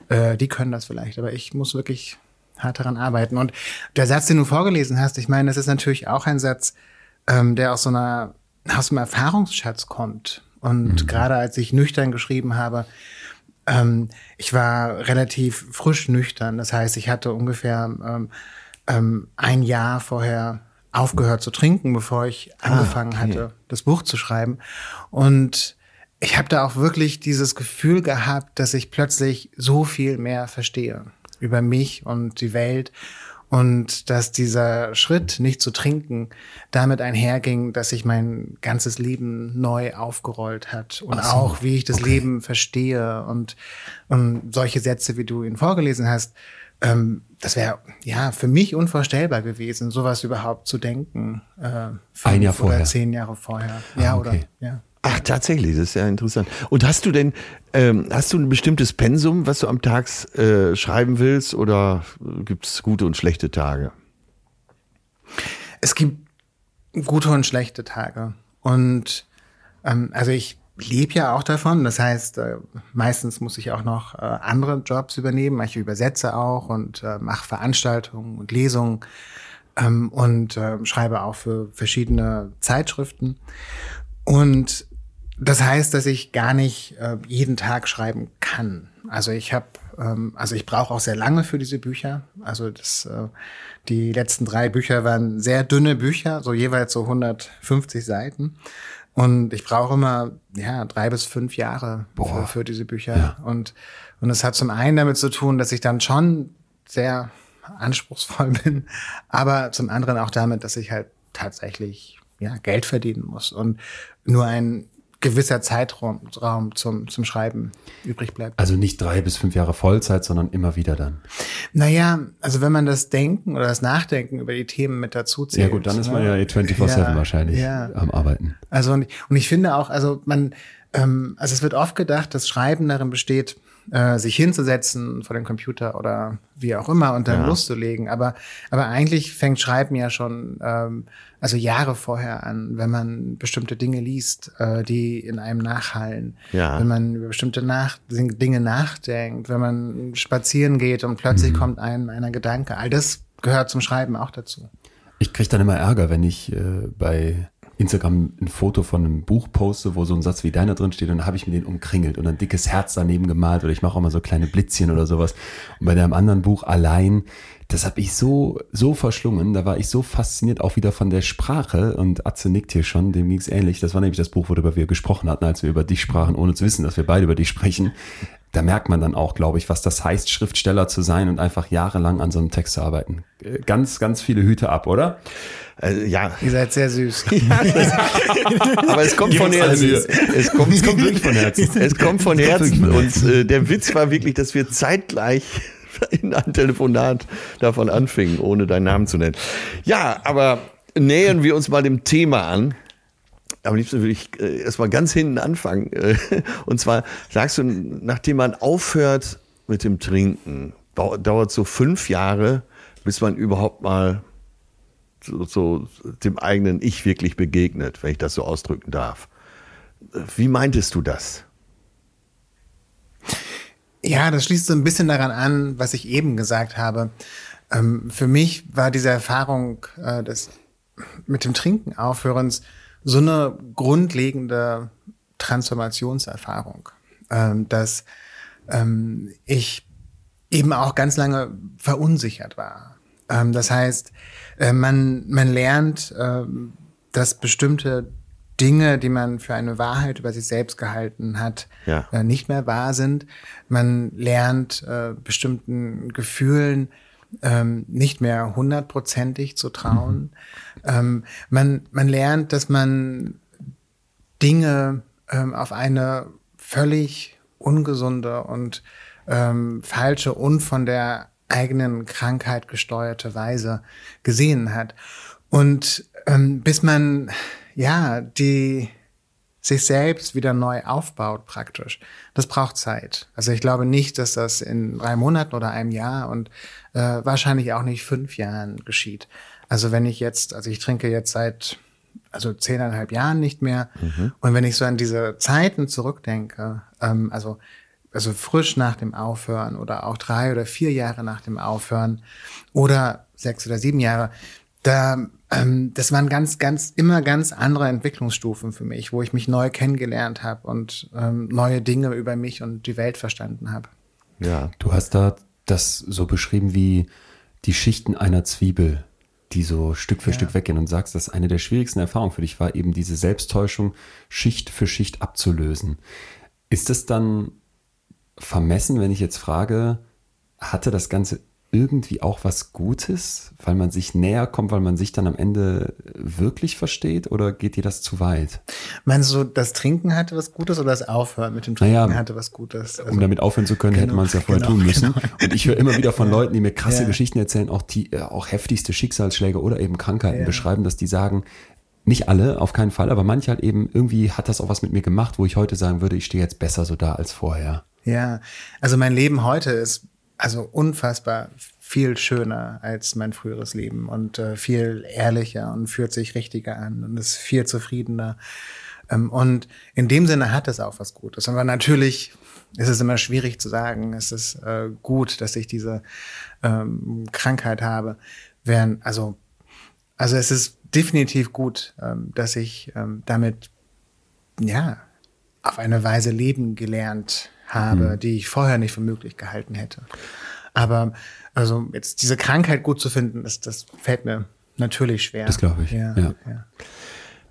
äh, die können das vielleicht. Aber ich muss wirklich hart daran arbeiten. Und der Satz, den du vorgelesen hast, ich meine, das ist natürlich auch ein Satz, ähm, der aus so einer, aus einem Erfahrungsschatz kommt. Und mhm. gerade als ich nüchtern geschrieben habe, ähm, ich war relativ frisch nüchtern. Das heißt, ich hatte ungefähr ähm, ähm, ein Jahr vorher aufgehört zu trinken, bevor ich ah, angefangen okay. hatte, das Buch zu schreiben. Und ich habe da auch wirklich dieses Gefühl gehabt, dass ich plötzlich so viel mehr verstehe über mich und die Welt und dass dieser Schritt, nicht zu trinken, damit einherging, dass sich mein ganzes Leben neu aufgerollt hat und so, auch, wie ich das okay. Leben verstehe und, und solche Sätze, wie du ihn vorgelesen hast, ähm, das wäre ja für mich unvorstellbar gewesen, sowas überhaupt zu denken. Äh, Ein Jahr vorher. zehn Jahre vorher. Ah, ja, okay. oder ja. Ach, tatsächlich, das ist ja interessant. Und hast du denn, ähm, hast du ein bestimmtes Pensum, was du am Tag äh, schreiben willst, oder gibt es gute und schlechte Tage? Es gibt gute und schlechte Tage. Und ähm, also ich lebe ja auch davon. Das heißt, äh, meistens muss ich auch noch äh, andere Jobs übernehmen. Ich übersetze auch und äh, mache Veranstaltungen und Lesungen ähm, und schreibe auch für verschiedene Zeitschriften. Und das heißt, dass ich gar nicht jeden Tag schreiben kann. Also ich habe, ähm, also ich brauche auch sehr lange für diese Bücher. Also das, die letzten drei Bücher waren sehr dünne Bücher, so jeweils so 150 Seiten. Und ich brauche immer ja drei bis fünf Jahre für, für, diese Bücher. Ja. Und und es hat zum einen damit zu tun, dass ich dann schon sehr anspruchsvoll bin, aber zum anderen auch damit, dass ich halt tatsächlich ja Geld verdienen muss und nur ein gewisser Zeitraum Raum zum, zum Schreiben übrig bleibt. Also nicht drei bis fünf Jahre Vollzeit, sondern immer wieder dann. Naja, also wenn man das Denken oder das Nachdenken über die Themen mit dazu zählt. Ja gut, dann ist man ja 24-7 ja, wahrscheinlich ja. am Arbeiten. Also und, und ich finde auch, also man, ähm, also es wird oft gedacht, dass Schreiben darin besteht, äh, sich hinzusetzen vor dem Computer oder wie auch immer und dann ja. loszulegen. Aber, aber eigentlich fängt Schreiben ja schon ähm, also Jahre vorher an, wenn man bestimmte Dinge liest, äh, die in einem nachhallen. Ja. Wenn man über bestimmte nach Dinge nachdenkt, wenn man spazieren geht und plötzlich mhm. kommt einem einer Gedanke. All das gehört zum Schreiben auch dazu. Ich kriege dann immer Ärger, wenn ich äh, bei Instagram ein Foto von einem Buch poste, wo so ein Satz wie deiner drin steht und dann habe ich mir den umkringelt und ein dickes Herz daneben gemalt oder ich mache auch mal so kleine Blitzchen oder sowas. Und bei dem anderen Buch allein, das habe ich so, so verschlungen, da war ich so fasziniert auch wieder von der Sprache und Atze nickt hier schon, dem ging's ähnlich. Das war nämlich das Buch, worüber wir gesprochen hatten, als wir über dich sprachen, ohne zu wissen, dass wir beide über dich sprechen. Da merkt man dann auch, glaube ich, was das heißt, Schriftsteller zu sein und einfach jahrelang an so einem Text zu arbeiten. Ganz, ganz viele Hüte ab, oder? Äh, ja. Ihr seid sehr süß. Ja, aber es kommt von Herzen. Es kommt, es kommt wirklich von Herzen. Es kommt von Herzen. Und äh, der Witz war wirklich, dass wir zeitgleich in einem Telefonat davon anfingen, ohne deinen Namen zu nennen. Ja, aber nähern wir uns mal dem Thema an. Am liebsten würde ich äh, erstmal ganz hinten anfangen. Und zwar sagst du, nachdem man aufhört mit dem Trinken, dauert so fünf Jahre, bis man überhaupt mal so, so dem eigenen Ich wirklich begegnet, wenn ich das so ausdrücken darf. Wie meintest du das? Ja, das schließt so ein bisschen daran an, was ich eben gesagt habe. Ähm, für mich war diese Erfahrung äh, des mit dem Trinken aufhörens so eine grundlegende Transformationserfahrung, ähm, dass ähm, ich eben auch ganz lange verunsichert war. Das heißt, äh, man, man lernt, äh, dass bestimmte Dinge, die man für eine Wahrheit über sich selbst gehalten hat, ja. äh, nicht mehr wahr sind. Man lernt äh, bestimmten Gefühlen ähm, nicht mehr hundertprozentig zu trauen. Mhm. Ähm, man, man lernt, dass man Dinge ähm, auf eine völlig ungesunde und ähm, falsche und von der eigenen Krankheit gesteuerte Weise gesehen hat. Und ähm, bis man ja die sich selbst wieder neu aufbaut praktisch. Das braucht Zeit. Also ich glaube nicht, dass das in drei Monaten oder einem Jahr und äh, wahrscheinlich auch nicht fünf Jahren geschieht. Also wenn ich jetzt, also ich trinke jetzt seit also zehneinhalb Jahren nicht mehr. Mhm. Und wenn ich so an diese Zeiten zurückdenke, ähm, also also frisch nach dem Aufhören oder auch drei oder vier Jahre nach dem Aufhören oder sechs oder sieben Jahre, da, ähm, das waren ganz, ganz, immer ganz andere Entwicklungsstufen für mich, wo ich mich neu kennengelernt habe und ähm, neue Dinge über mich und die Welt verstanden habe. Ja, du hast da das so beschrieben wie die Schichten einer Zwiebel, die so Stück für ja. Stück weggehen und sagst, dass eine der schwierigsten Erfahrungen für dich war, eben diese Selbsttäuschung Schicht für Schicht abzulösen. Ist das dann vermessen, wenn ich jetzt frage, hatte das Ganze irgendwie auch was Gutes, weil man sich näher kommt, weil man sich dann am Ende wirklich versteht oder geht dir das zu weit? Meinst du, das Trinken hatte was Gutes oder das Aufhören mit dem Trinken naja, hatte was Gutes? Also, um damit aufhören zu können, genau, hätte man es ja vorher genau, tun müssen. Genau. Und ich höre immer wieder von Leuten, die mir krasse ja. Geschichten erzählen, auch die äh, auch heftigste Schicksalsschläge oder eben Krankheiten ja. beschreiben, dass die sagen, nicht alle, auf keinen Fall, aber manche halt eben, irgendwie hat das auch was mit mir gemacht, wo ich heute sagen würde, ich stehe jetzt besser so da als vorher. Ja, also mein Leben heute ist also unfassbar viel schöner als mein früheres Leben und äh, viel ehrlicher und fühlt sich richtiger an und ist viel zufriedener. Ähm, und in dem Sinne hat es auch was Gutes. Aber natürlich ist es immer schwierig zu sagen, es ist äh, gut, dass ich diese ähm, Krankheit habe. Während, also, also es ist definitiv gut, ähm, dass ich ähm, damit ja auf eine Weise leben gelernt habe, mhm. die ich vorher nicht für möglich gehalten hätte. Aber also jetzt diese Krankheit gut zu finden, das, das fällt mir natürlich schwer. Das glaube ich. Ja, ja. ja.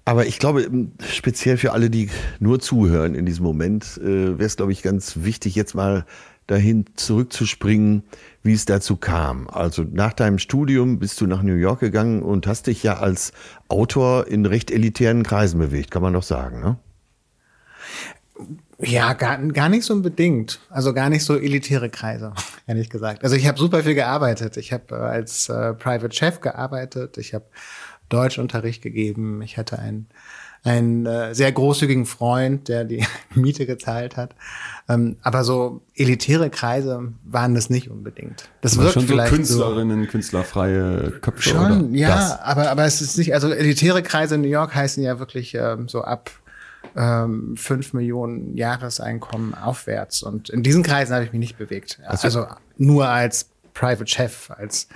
Aber ich glaube, speziell für alle, die nur zuhören in diesem Moment, äh, wäre es, glaube ich, ganz wichtig, jetzt mal dahin zurückzuspringen, wie es dazu kam. Also nach deinem Studium bist du nach New York gegangen und hast dich ja als Autor in recht elitären Kreisen bewegt, kann man doch sagen, ne? Ja, gar, gar nicht so unbedingt. Also gar nicht so elitäre Kreise, ehrlich gesagt. Also ich habe super viel gearbeitet. Ich habe äh, als äh, Private Chef gearbeitet. Ich habe Deutschunterricht gegeben. Ich hatte einen, einen äh, sehr großzügigen Freund, der die Miete gezahlt hat. Ähm, aber so elitäre Kreise waren das nicht unbedingt. Das wirkt schon vielleicht so Künstlerinnen, so, künstlerfreie Köpfe. Schon, ja, das? aber aber es ist nicht. Also elitäre Kreise in New York heißen ja wirklich ähm, so ab ähm, 5 Millionen Jahreseinkommen aufwärts. Und in diesen Kreisen habe ich mich nicht bewegt. Also, also nur als Private Chef, als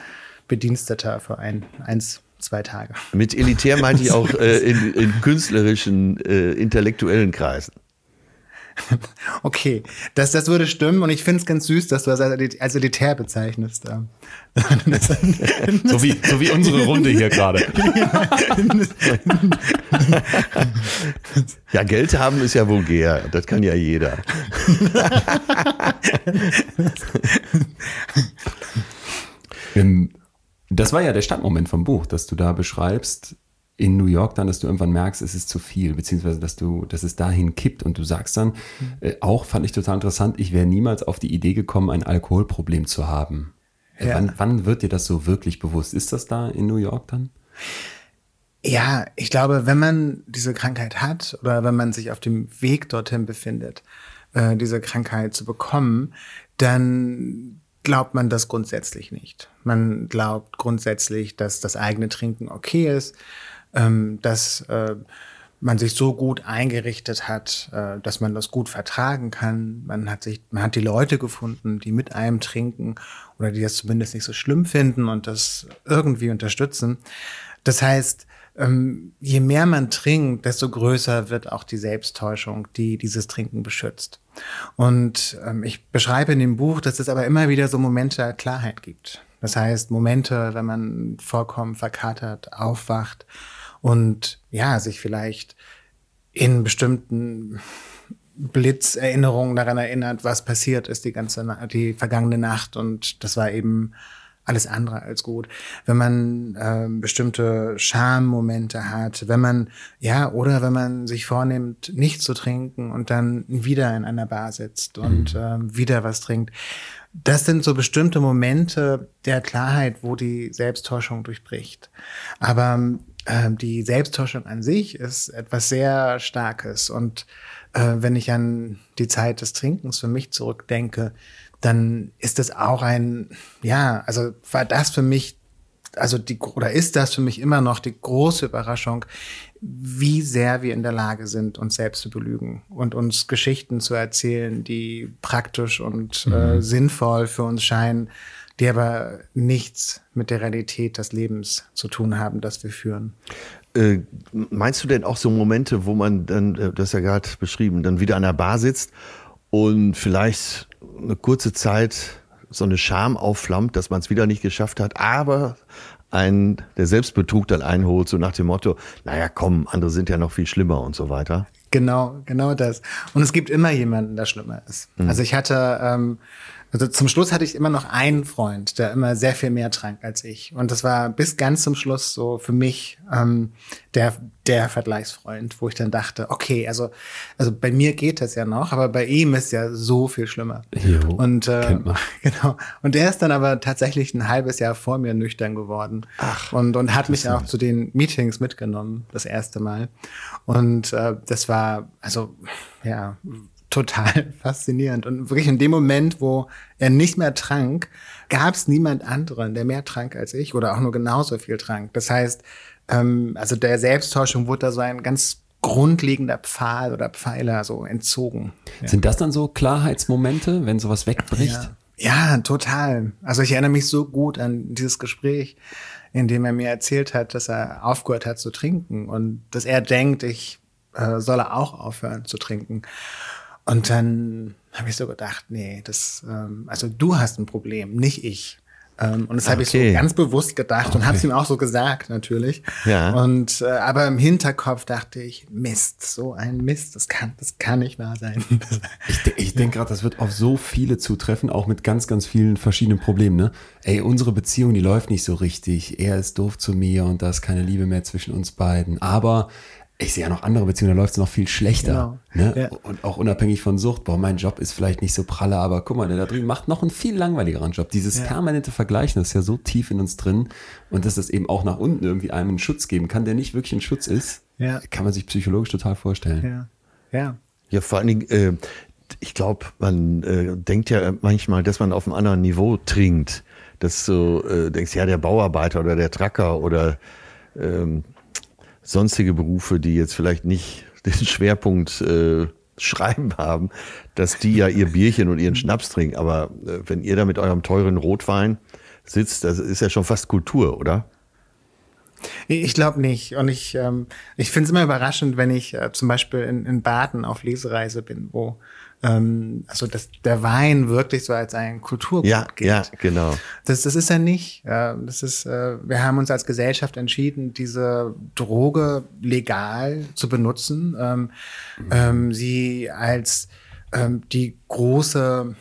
Bediensteter für ein, eins, zwei Tage. Mit elitär meinte ich auch äh, in, in künstlerischen, äh, intellektuellen Kreisen. Okay, das, das würde stimmen und ich finde es ganz süß, dass du das als elitär bezeichnest. so, wie, so wie unsere Runde hier gerade. ja, Geld haben ist ja vulgär, das kann ja jeder. das war ja der Startmoment vom Buch, dass du da beschreibst, in New York dann, dass du irgendwann merkst, es ist zu viel, beziehungsweise dass du, dass es dahin kippt und du sagst dann, mhm. äh, auch fand ich total interessant, ich wäre niemals auf die Idee gekommen, ein Alkoholproblem zu haben. Äh, ja. Wann, wann wird dir das so wirklich bewusst? Ist das da in New York dann? Ja, ich glaube, wenn man diese Krankheit hat oder wenn man sich auf dem Weg dorthin befindet, äh, diese Krankheit zu bekommen, dann glaubt man das grundsätzlich nicht. Man glaubt grundsätzlich, dass das eigene Trinken okay ist ähm, dass äh, man sich so gut eingerichtet hat, äh, dass man das gut vertragen kann. Man hat sich, man hat die Leute gefunden, die mit einem trinken oder die das zumindest nicht so schlimm finden und das irgendwie unterstützen. Das heißt, ähm, je mehr man trinkt, desto größer wird auch die Selbsttäuschung, die dieses Trinken beschützt. Und ähm, ich beschreibe in dem Buch, dass es aber immer wieder so Momente der Klarheit gibt. Das heißt, Momente, wenn man vollkommen verkatert aufwacht und ja, sich vielleicht in bestimmten Blitzerinnerungen daran erinnert, was passiert ist die ganze die vergangene Nacht und das war eben alles andere als gut. Wenn man äh, bestimmte Schammomente hat, wenn man, ja, oder wenn man sich vornimmt, nicht zu trinken und dann wieder in einer Bar sitzt und mhm. äh, wieder was trinkt. Das sind so bestimmte Momente der Klarheit, wo die Selbsttäuschung durchbricht. Aber äh, die Selbsttäuschung an sich ist etwas sehr Starkes. Und äh, wenn ich an die Zeit des Trinkens für mich zurückdenke, dann ist das auch ein, ja, also war das für mich, also die, oder ist das für mich immer noch die große Überraschung, wie sehr wir in der Lage sind, uns selbst zu belügen und uns Geschichten zu erzählen, die praktisch und äh, mhm. äh, sinnvoll für uns scheinen die aber nichts mit der Realität des Lebens zu tun haben, das wir führen. Äh, meinst du denn auch so Momente, wo man dann, äh, das ja gerade beschrieben, dann wieder an der Bar sitzt und vielleicht eine kurze Zeit so eine Scham aufflammt, dass man es wieder nicht geschafft hat, aber ein, der Selbstbetrug dann einholt, so nach dem Motto, naja, komm, andere sind ja noch viel schlimmer und so weiter. Genau, genau das. Und es gibt immer jemanden, der schlimmer ist. Mhm. Also ich hatte ähm, also zum Schluss hatte ich immer noch einen Freund, der immer sehr viel mehr trank als ich. Und das war bis ganz zum Schluss so für mich ähm, der, der Vergleichsfreund, wo ich dann dachte, okay, also, also bei mir geht das ja noch, aber bei ihm ist ja so viel schlimmer. Jo, und äh, genau. Und der ist dann aber tatsächlich ein halbes Jahr vor mir nüchtern geworden. Ach, und, und hat mich auch zu den Meetings mitgenommen, das erste Mal. Und äh, das war, also ja, total faszinierend. Und wirklich in dem Moment, wo er nicht mehr trank, gab es niemand anderen, der mehr trank als ich oder auch nur genauso viel trank. Das heißt, ähm, also der Selbsttäuschung wurde da so ein ganz grundlegender Pfahl oder Pfeiler so entzogen. Ja. Sind das dann so Klarheitsmomente, wenn sowas wegbricht? Ja. ja, total. Also ich erinnere mich so gut an dieses Gespräch, in dem er mir erzählt hat, dass er aufgehört hat zu trinken und dass er denkt, ich äh, solle auch aufhören zu trinken. Und dann habe ich so gedacht, nee, das, ähm, also du hast ein Problem, nicht ich. Ähm, und das okay. habe ich so ganz bewusst gedacht okay. und habe es ihm auch so gesagt, natürlich. Ja. Und äh, aber im Hinterkopf dachte ich, Mist, so ein Mist, das kann, das kann nicht wahr sein. ich, ich denke gerade, das wird auf so viele zutreffen, auch mit ganz, ganz vielen verschiedenen Problemen. Ne? Ey, unsere Beziehung, die läuft nicht so richtig. Er ist doof zu mir und da ist keine Liebe mehr zwischen uns beiden. Aber ich sehe ja noch andere Beziehungen, da läuft es noch viel schlechter. Genau. Ne? Ja. Und auch unabhängig von Sucht, boah, mein Job ist vielleicht nicht so pralle, aber guck mal, der da drüben macht noch einen viel langweiligeren Job. Dieses ja. permanente Vergleichen, das ist ja so tief in uns drin und dass das eben auch nach unten irgendwie einem einen Schutz geben kann, der nicht wirklich ein Schutz ist, ja. kann man sich psychologisch total vorstellen. Ja, ja. ja vor allen Dingen, äh, ich glaube, man äh, denkt ja manchmal, dass man auf einem anderen Niveau trinkt. Dass du äh, denkst, ja, der Bauarbeiter oder der Tracker oder ähm, sonstige Berufe, die jetzt vielleicht nicht den Schwerpunkt äh, Schreiben haben, dass die ja ihr Bierchen und ihren Schnaps trinken. Aber äh, wenn ihr da mit eurem teuren Rotwein sitzt, das ist ja schon fast Kultur, oder? Ich glaube nicht. Und ich, ähm, ich finde es immer überraschend, wenn ich äh, zum Beispiel in, in Baden auf Lesereise bin, wo ähm, also dass der Wein wirklich so als ein Kulturgut ja, gilt. Ja, genau. Das, das ist er nicht. Äh, das ist, äh, wir haben uns als Gesellschaft entschieden, diese Droge legal zu benutzen, ähm, mhm. ähm, sie als ähm, die große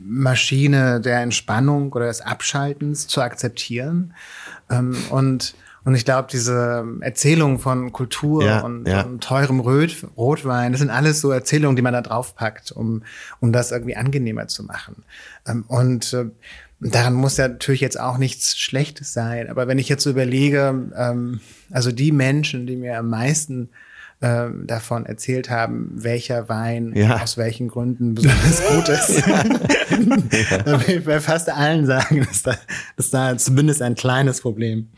Maschine der Entspannung oder des Abschaltens zu akzeptieren. Ähm, und und ich glaube, diese Erzählungen von Kultur ja, und, ja. und, teurem Rot, Rotwein, das sind alles so Erzählungen, die man da draufpackt, um, um das irgendwie angenehmer zu machen. Ähm, und äh, daran muss ja natürlich jetzt auch nichts Schlechtes sein. Aber wenn ich jetzt so überlege, ähm, also die Menschen, die mir am meisten äh, davon erzählt haben, welcher Wein ja. aus welchen Gründen besonders gut ist. da will ich bei fast allen sagen, dass da, dass da zumindest ein kleines Problem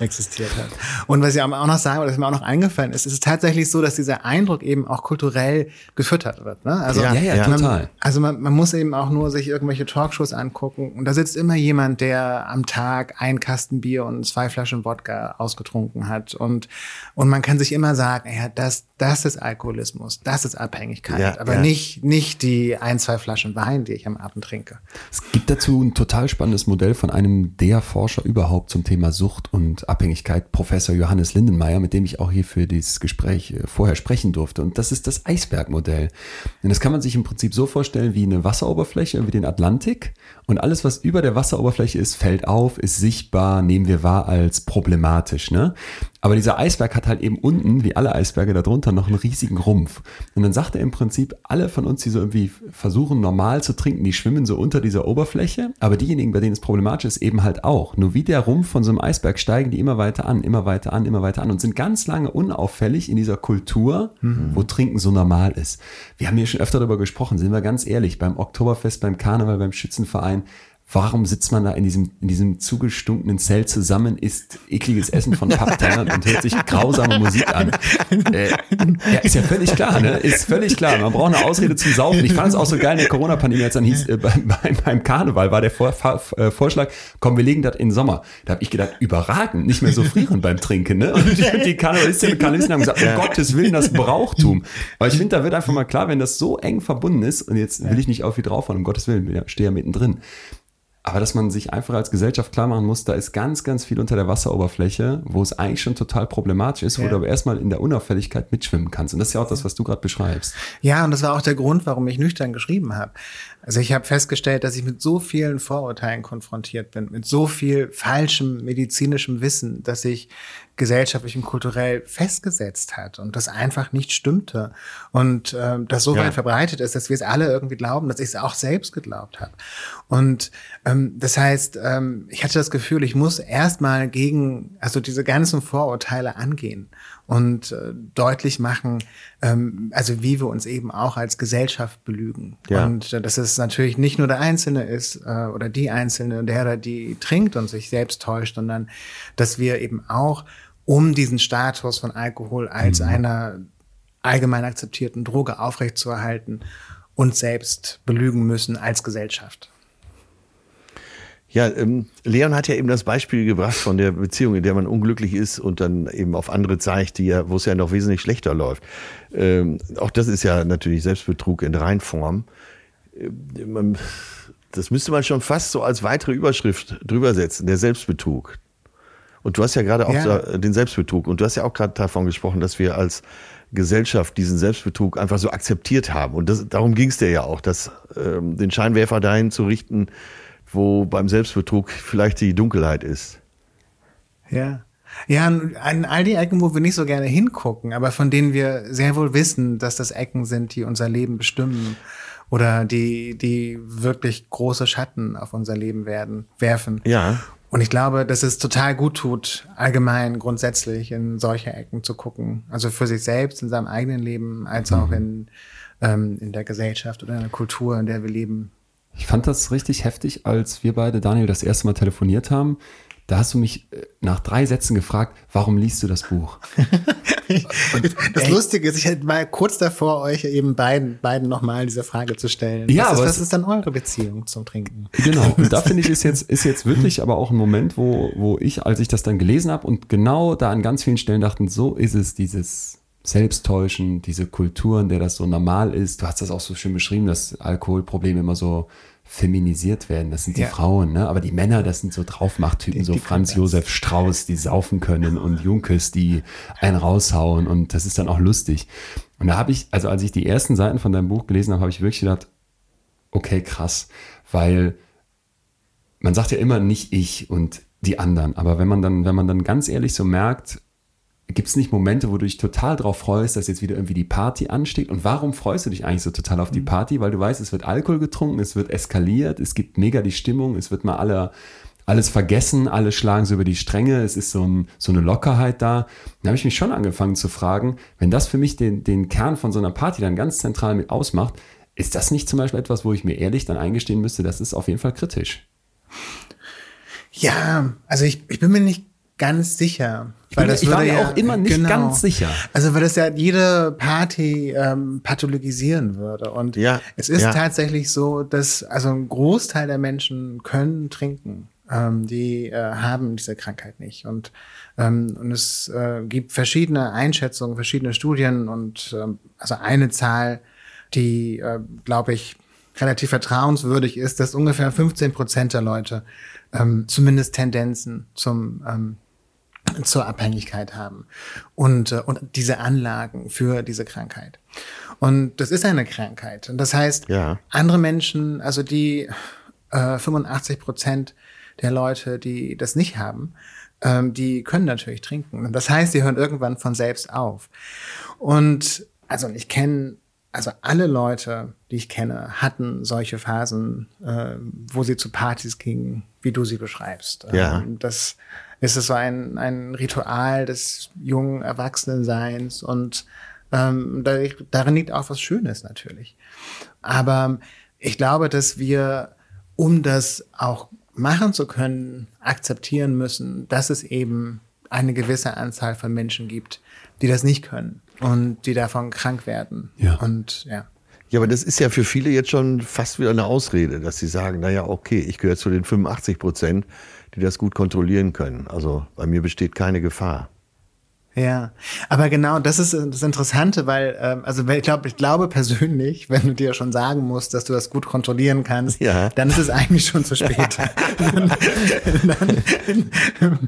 existiert hat. Und was ich auch noch sagen was mir auch noch eingefallen ist, ist es tatsächlich so, dass dieser Eindruck eben auch kulturell gefüttert wird. Ne? Also, ja, ja, ja man, total. Also man, man muss eben auch nur sich irgendwelche Talkshows angucken und da sitzt immer jemand, der am Tag ein Kasten Bier und zwei Flaschen Wodka ausgetrunken hat und, und man kann sich immer sagen, ja, das das, das ist Alkoholismus, das ist Abhängigkeit, ja, aber ja. nicht, nicht die ein, zwei Flaschen Wein, die ich am Abend trinke. Es gibt dazu ein total spannendes Modell von einem der Forscher überhaupt zum Thema Sucht und Abhängigkeit, Professor Johannes Lindenmeier, mit dem ich auch hier für dieses Gespräch äh, vorher sprechen durfte. Und das ist das Eisbergmodell. Und das kann man sich im Prinzip so vorstellen wie eine Wasseroberfläche, wie den Atlantik. Und alles, was über der Wasseroberfläche ist, fällt auf, ist sichtbar, nehmen wir wahr als problematisch. Ne? Aber dieser Eisberg hat halt eben unten, wie alle Eisberge darunter, noch einen riesigen Rumpf. Und dann sagt er im Prinzip, alle von uns, die so irgendwie versuchen, normal zu trinken, die schwimmen so unter dieser Oberfläche. Aber diejenigen, bei denen es problematisch ist, eben halt auch. Nur wie der Rumpf von so einem Eisberg steigen die immer weiter an, immer weiter an, immer weiter an und sind ganz lange unauffällig in dieser Kultur, mhm. wo Trinken so normal ist. Wir haben hier schon öfter darüber gesprochen, sind wir ganz ehrlich, beim Oktoberfest, beim Karneval, beim Schützenverein, Warum sitzt man da in diesem, in diesem zugestunkenen Zelt zusammen, isst ekliges Essen von Papptellern und hört sich grausame Musik an? Äh, ja, ist ja völlig klar, ne? Ist völlig klar. Man braucht eine Ausrede zum Saufen. Ich fand es auch so geil in der Corona-Pandemie, als dann hieß, äh, beim, beim, Karneval war der Vor, äh, Vorschlag, komm, wir legen das in den Sommer. Da habe ich gedacht, überragend, nicht mehr so frieren beim Trinken, ne? Und die, die Karnevalistinnen und Karnevalisten haben gesagt, um Gottes Willen, das Brauchtum. Aber ich finde, da wird einfach mal klar, wenn das so eng verbunden ist, und jetzt will ich nicht auf wie draufhauen, um Gottes Willen, ich stehe ja mittendrin aber dass man sich einfach als Gesellschaft klar machen muss, da ist ganz, ganz viel unter der Wasseroberfläche, wo es eigentlich schon total problematisch ist, ja. wo du aber erstmal in der Unauffälligkeit mitschwimmen kannst. Und das ist ja auch das, was du gerade beschreibst. Ja, und das war auch der Grund, warum ich nüchtern geschrieben habe. Also ich habe festgestellt, dass ich mit so vielen Vorurteilen konfrontiert bin, mit so viel falschem medizinischem Wissen, dass ich gesellschaftlich und kulturell festgesetzt hat und das einfach nicht stimmte und äh, das so ja. weit verbreitet ist, dass wir es alle irgendwie glauben, dass ich es auch selbst geglaubt habe. Und ähm, das heißt, ähm, ich hatte das Gefühl, ich muss erstmal gegen also diese ganzen Vorurteile angehen und äh, deutlich machen, ähm, also wie wir uns eben auch als Gesellschaft belügen. Ja. Und äh, dass es natürlich nicht nur der Einzelne ist äh, oder die Einzelne, der oder die trinkt und sich selbst täuscht, sondern dass wir eben auch um diesen Status von Alkohol als mhm. einer allgemein akzeptierten Droge aufrechtzuerhalten, uns selbst belügen müssen als Gesellschaft. Ja, ähm, Leon hat ja eben das Beispiel gebracht von der Beziehung, in der man unglücklich ist und dann eben auf andere zeigt, die ja, wo es ja noch wesentlich schlechter läuft. Ähm, auch das ist ja natürlich Selbstbetrug in Reinform. Ähm, das müsste man schon fast so als weitere Überschrift drüber setzen, der Selbstbetrug. Und du hast ja gerade auch ja. den Selbstbetrug und du hast ja auch gerade davon gesprochen, dass wir als Gesellschaft diesen Selbstbetrug einfach so akzeptiert haben. Und das, darum ging es dir ja auch, dass ähm, den Scheinwerfer dahin zu richten, wo beim Selbstbetrug vielleicht die Dunkelheit ist. Ja. Ja, an all die Ecken, wo wir nicht so gerne hingucken, aber von denen wir sehr wohl wissen, dass das Ecken sind, die unser Leben bestimmen oder die, die wirklich große Schatten auf unser Leben werden, werfen. Ja. Und ich glaube, dass es total gut tut, allgemein grundsätzlich in solche Ecken zu gucken. Also für sich selbst in seinem eigenen Leben, als auch in, ähm, in der Gesellschaft oder in der Kultur, in der wir leben. Ich fand das richtig heftig, als wir beide, Daniel, das erste Mal telefoniert haben. Da hast du mich äh, nach drei Sätzen gefragt, warum liest du das Buch? das Lustige ist, ich hätte mal kurz davor, euch eben beiden, beiden nochmal diese Frage zu stellen. Ja, was, ist, was ist dann eure Beziehung zum Trinken? Genau. Und da finde ich, ist jetzt, ist jetzt wirklich aber auch ein Moment, wo, wo ich, als ich das dann gelesen habe und genau da an ganz vielen Stellen dachten, so ist es, dieses Selbsttäuschen, diese Kultur, in der das so normal ist. Du hast das auch so schön beschrieben, dass Alkoholprobleme immer so feminisiert werden. Das sind die Ja. Frauen, ne? Aber die Männer, das sind so Draufmachttypen, so Franz. Josef Strauß, die saufen können und Junkes, die einen raushauen und das ist dann auch lustig. Und da habe ich, also als ich die ersten Seiten von deinem Buch gelesen habe, habe ich wirklich gedacht, okay, krass, weil man sagt ja immer nicht ich und die anderen, aber wenn man dann, wenn man dann ganz ehrlich so merkt, gibt es nicht Momente, wo du dich total drauf freust, dass jetzt wieder irgendwie die Party ansteht? Und warum freust du dich eigentlich so total auf die Party? Weil du weißt, es wird Alkohol getrunken, es wird eskaliert, es gibt mega die Stimmung, es wird mal alle, alles vergessen, alle schlagen so über die Stränge, es ist so, ein, so eine Lockerheit da. Da habe ich mich schon angefangen zu fragen, wenn das für mich den, den Kern von so einer Party dann ganz zentral mit ausmacht, ist das nicht zum Beispiel etwas, wo ich mir ehrlich dann eingestehen müsste, das ist auf jeden Fall kritisch? Ja, also ich, ich bin mir nicht ganz sicher. bin mir- ich war würde mir auch immer nicht ganz sicher. Also weil das ja jede Party ähm, pathologisieren würde. Und Ja, es ist ja. tatsächlich so, dass also ein Großteil der Menschen können trinken. Ähm, die äh, haben diese Krankheit nicht. Und, ähm, und es äh, gibt verschiedene Einschätzungen, verschiedene Studien und ähm, also eine Zahl, die, äh, glaube ich, relativ vertrauenswürdig ist, dass ungefähr 15 Prozent der Leute ähm, zumindest Tendenzen zum ähm, zur Abhängigkeit haben und, äh, und diese Anlagen für diese Krankheit. Und das ist eine Krankheit. Und das heißt, Ja. andere Menschen, also die äh, 85 Prozent der Leute, die das nicht haben, ähm, die können natürlich trinken. Und das heißt, die hören irgendwann von selbst auf. Und also ich kenne, also alle Leute, die ich kenne, hatten solche Phasen, äh, wo sie zu Partys gingen, wie du sie beschreibst. Ja. Ähm, das ist so ein, ein Ritual des jungen Erwachsenenseins und ähm, da, darin liegt auch was Schönes natürlich. Aber ich glaube, dass wir, um das auch machen zu können, akzeptieren müssen, dass es eben eine gewisse Anzahl von Menschen gibt, die das nicht können und die davon krank werden. Ja. Und ja. Ja, aber das ist ja für viele jetzt schon fast wieder eine Ausrede, dass sie sagen, naja, okay, ich gehöre zu den 85 Prozent, die das gut kontrollieren können. Also bei mir besteht keine Gefahr. Ja, aber genau das ist das Interessante, weil ähm, also weil ich glaube, ich glaube persönlich, wenn du dir schon sagen musst, dass du das gut kontrollieren kannst, Ja. dann ist es eigentlich schon zu spät. dann dann,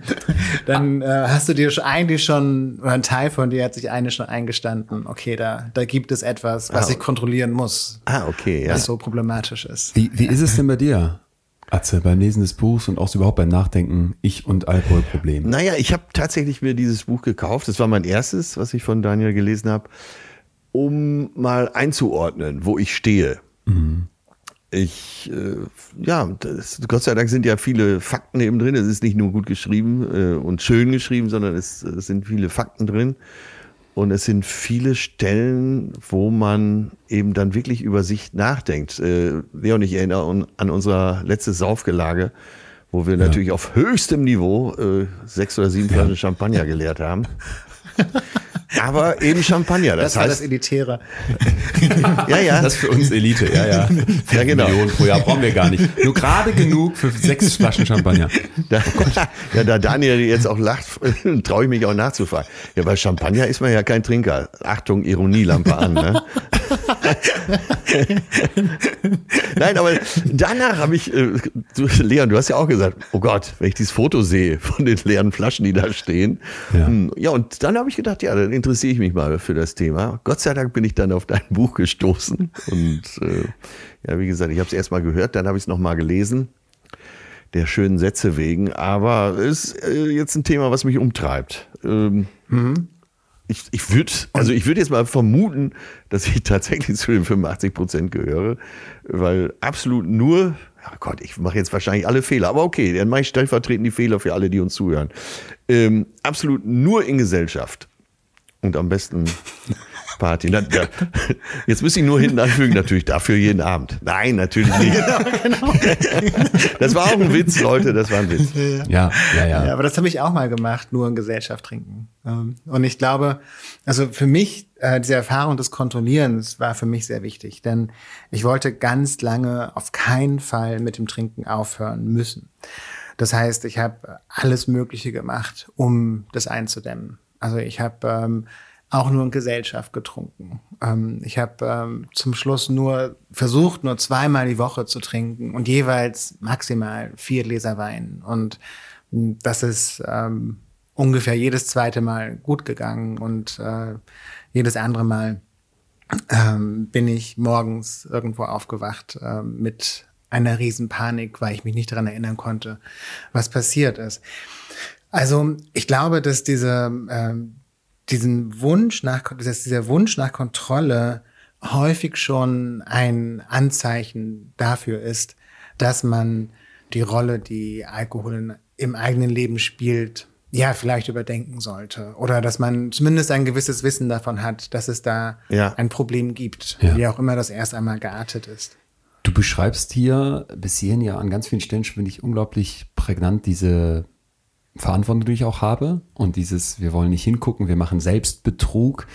dann äh, hast du dir eigentlich schon oder ein Teil von dir hat sich eigentlich schon eingestanden. Okay, da da gibt es etwas, was Ah. ich kontrollieren muss, Ah, okay, ja. was so problematisch ist. Wie, wie ist es denn bei dir, Atze, beim Lesen des Buchs und auch so überhaupt beim Nachdenken, ich und Alkoholproblem? Naja, ich habe tatsächlich mir dieses Buch gekauft. Das war mein erstes, was ich von Daniel gelesen habe, um mal einzuordnen, wo ich stehe. Ich, äh, ja, das, Gott sei Dank sind ja viele Fakten eben drin. Es ist nicht nur gut geschrieben äh, und schön geschrieben, sondern es, es sind viele Fakten drin. Und es sind viele Stellen, wo man eben dann wirklich über sich nachdenkt. Äh, Leon, ich erinnere an unser letztes Saufgelage, wo wir natürlich auf höchstem Niveau äh, sechs oder sieben Flaschen Champagner geleert haben. Aber eben Champagner. Das, Das, war das heißt, Editäre. ja, ja. Das ist für uns Elite, ja, ja. Ja, genau. Millionen pro Jahr brauchen wir gar nicht. Nur gerade genug für sechs Flaschen Champagner. Da, ja, da Daniel jetzt auch lacht, traue ich mich auch nachzufragen. Ja, bei Champagner ist man ja kein Trinker. Achtung, Ironielampe an. Ne? Nein, aber danach habe ich, äh, du, Leon, du hast ja auch gesagt, oh Gott, wenn ich dieses Foto sehe von den leeren Flaschen, die da stehen. Ja. Hm, Ja, und dann habe ich gedacht, ja, dann interessiere ich mich mal für das Thema. Gott sei Dank bin ich dann auf dein Buch gestoßen. Und äh, ja, wie gesagt, ich habe es erst mal gehört, dann habe ich es noch mal gelesen. der schönen Sätze wegen, aber ist äh, jetzt ein Thema, was mich umtreibt. Ähm, mhm. Ich, ich würde, also ich würde jetzt mal vermuten, dass ich tatsächlich zu den 85 Prozent gehöre, weil absolut nur, oh Gott, ich mache jetzt wahrscheinlich alle Fehler, aber okay, dann mache ich stellvertretend die Fehler für alle, die uns zuhören. Ähm, absolut nur in Gesellschaft und am besten Party. Na, da, jetzt müsste ich nur hinten anfügen, natürlich dafür jeden Abend. Nein, natürlich nicht. genau, genau. Das war auch ein Witz, Leute, das war ein Witz. Ja, ja, ja. ja aber das habe ich auch mal gemacht, nur in Gesellschaft trinken. Ähm, und ich glaube, also für mich, äh, diese Erfahrung des Kontrollierens war für mich sehr wichtig, denn ich wollte ganz lange auf keinen Fall mit dem Trinken aufhören müssen. Das heißt, ich habe alles Mögliche gemacht, um das einzudämmen. Also ich habe ähm, auch nur in Gesellschaft getrunken. Ähm, ich habe ähm, zum Schluss nur versucht, nur zweimal die Woche zu trinken und jeweils maximal vier Gläser Wein. Und hm, das ist ähm, ungefähr jedes zweite Mal gut gegangen und äh, jedes andere Mal ähm, bin ich morgens irgendwo aufgewacht äh, mit einer Riesenpanik, weil ich mich nicht daran erinnern konnte, was passiert ist. Also ich glaube, dass diese ähm, diesen Wunsch nach, dass dieser Wunsch nach Kontrolle häufig schon ein Anzeichen dafür ist, dass man die Rolle, die Alkohol im eigenen Leben spielt, ja, vielleicht überdenken sollte. Oder dass man zumindest ein gewisses Wissen davon hat, dass es da ja. ein Problem gibt, ja. wie auch immer das erst einmal geartet ist. Du beschreibst hier bis hierhin ja an ganz vielen Stellen, finde ich, unglaublich prägnant diese Verantwortung, die ich auch habe und dieses, wir wollen nicht hingucken, wir machen Selbstbetrug.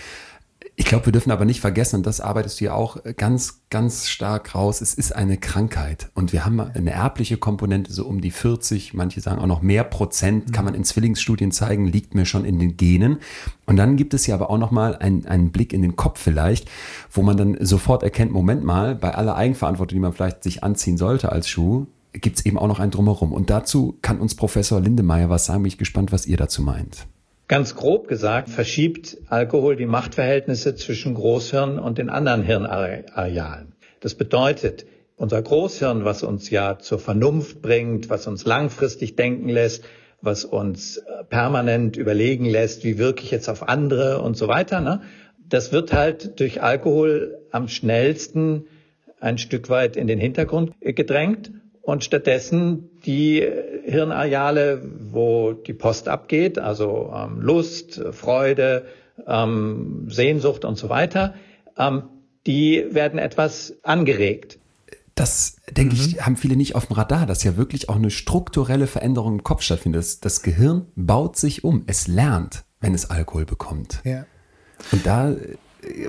Ich glaube, wir dürfen aber nicht vergessen, und das arbeitest du ja auch ganz, ganz stark raus, es ist eine Krankheit. Und wir haben eine erbliche Komponente, so um die 40, manche sagen auch noch mehr Prozent, kann man in Zwillingsstudien zeigen, liegt mir schon in den Genen. Und dann gibt es ja aber auch nochmal einen, einen Blick in den Kopf vielleicht, wo man dann sofort erkennt, Moment mal, bei aller Eigenverantwortung, die man vielleicht sich anziehen sollte als Schuh, gibt es eben auch noch ein Drumherum. Und dazu kann uns Professor Lindemeyer was sagen. Bin ich gespannt, was ihr dazu meint. Ganz grob gesagt, verschiebt Alkohol die Machtverhältnisse zwischen Großhirn und den anderen Hirnarealen. Das bedeutet, unser Großhirn, was uns ja zur Vernunft bringt, was uns langfristig denken lässt, was uns äh, permanent überlegen lässt, wie wirke ich jetzt auf andere und so weiter, ne? das wird halt durch Alkohol am schnellsten ein Stück weit in den Hintergrund gedrängt und stattdessen die Hirnareale, wo die Post abgeht, also ähm, Lust, Freude, ähm, Sehnsucht und so weiter, ähm, die werden etwas angeregt. Das, denke mhm. ich, haben viele nicht auf dem Radar, dass ja wirklich auch eine strukturelle Veränderung im Kopf stattfindet. Das, das Gehirn baut sich um, es lernt, wenn es Alkohol bekommt. Ja. Und da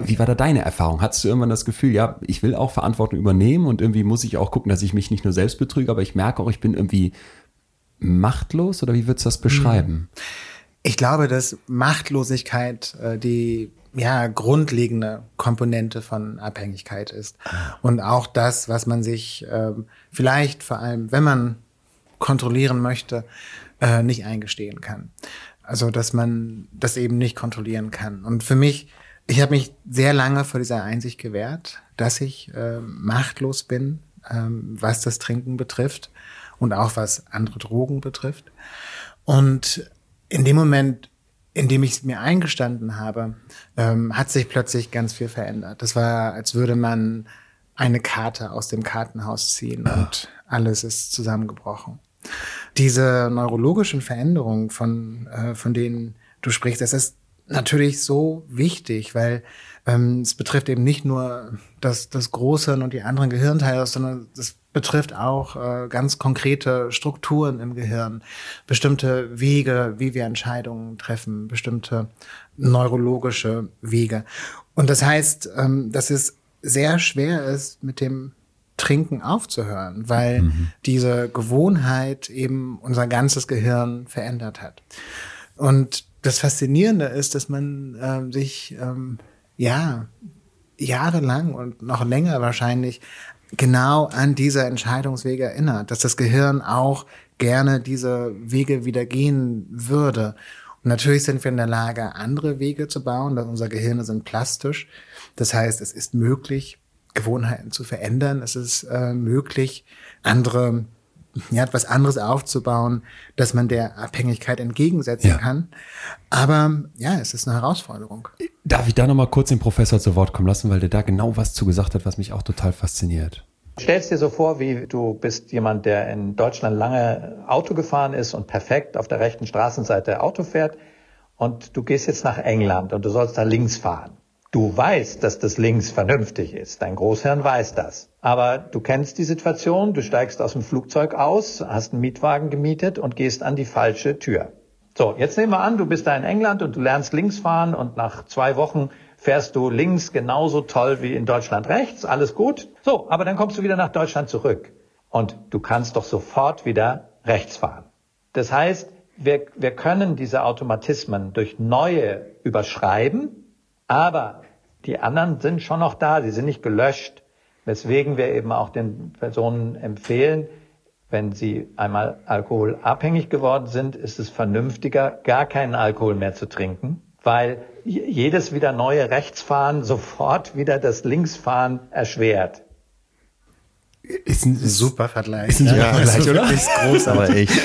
wie war da deine Erfahrung? Hattest du irgendwann das Gefühl, ja, ich will auch Verantwortung übernehmen und irgendwie muss ich auch gucken, dass ich mich nicht nur selbst betrüge, aber ich merke auch, ich bin irgendwie machtlos oder wie würdest du das beschreiben? Ich glaube, dass Machtlosigkeit äh, die ja grundlegende Komponente von Abhängigkeit ist und auch das, was man sich äh, vielleicht vor allem, wenn man kontrollieren möchte, äh, nicht eingestehen kann. Also, dass man das eben nicht kontrollieren kann. Und für mich ich habe mich sehr lange vor dieser Einsicht gewehrt, dass ich äh, machtlos bin, ähm, was das Trinken betrifft und auch was andere Drogen betrifft. Und in dem Moment, in dem ich es mir eingestanden habe, ähm, hat sich plötzlich ganz viel verändert. Das war, als würde man eine Karte aus dem Kartenhaus ziehen und alles ist zusammengebrochen. Diese neurologischen Veränderungen, von, äh, von denen du sprichst, das ist natürlich so wichtig, weil ähm, es betrifft eben nicht nur das, das Großhirn und die anderen Gehirnteile, sondern es betrifft auch äh, ganz konkrete Strukturen im Gehirn, bestimmte Wege, wie wir Entscheidungen treffen, bestimmte neurologische Wege. Und das heißt, ähm, dass es sehr schwer ist, mit dem Trinken aufzuhören, weil mhm. diese Gewohnheit eben unser ganzes Gehirn verändert hat. Und das Faszinierende ist, dass man ähm, sich ähm, ja jahrelang und noch länger wahrscheinlich genau an diese Entscheidungswege erinnert, dass das Gehirn auch gerne diese Wege wieder gehen würde. Und natürlich sind wir in der Lage, andere Wege zu bauen, denn unsere Gehirne sind plastisch. Das heißt, es ist möglich, Gewohnheiten zu verändern. Es ist äh, möglich, andere ja, etwas anderes aufzubauen, dass man der Abhängigkeit entgegensetzen ja. kann. Aber ja, es ist eine Herausforderung. Darf ich da nochmal kurz den Professor zu Wort kommen lassen, weil der da genau was zu gesagt hat, was mich auch total fasziniert. Stellst dir so vor, wie du bist jemand, der in Deutschland lange Auto gefahren ist und perfekt auf der rechten Straßenseite Auto fährt und du gehst jetzt nach England und du sollst da links fahren. Du weißt, dass das links vernünftig ist. Dein Großhirn weiß das. Aber du kennst die Situation, du steigst aus dem Flugzeug aus, hast einen Mietwagen gemietet und gehst an die falsche Tür. So, jetzt nehmen wir an, du bist da in England und du lernst links fahren und nach zwei Wochen fährst du links genauso toll wie in Deutschland rechts, alles gut. So, aber dann kommst du wieder nach Deutschland zurück und du kannst doch sofort wieder rechts fahren. Das heißt, wir, wir können diese Automatismen durch neue überschreiben aber die anderen sind schon noch da, sie sind nicht gelöscht, weswegen wir eben auch den Personen empfehlen, wenn sie einmal alkoholabhängig geworden sind, ist es vernünftiger, gar keinen Alkohol mehr zu trinken, weil jedes wieder neue Rechtsfahren sofort wieder das Linksfahren erschwert. Ist ein super Vergleich. Ist ein super ja, Vergleich, oder? Ist groß, aber echt.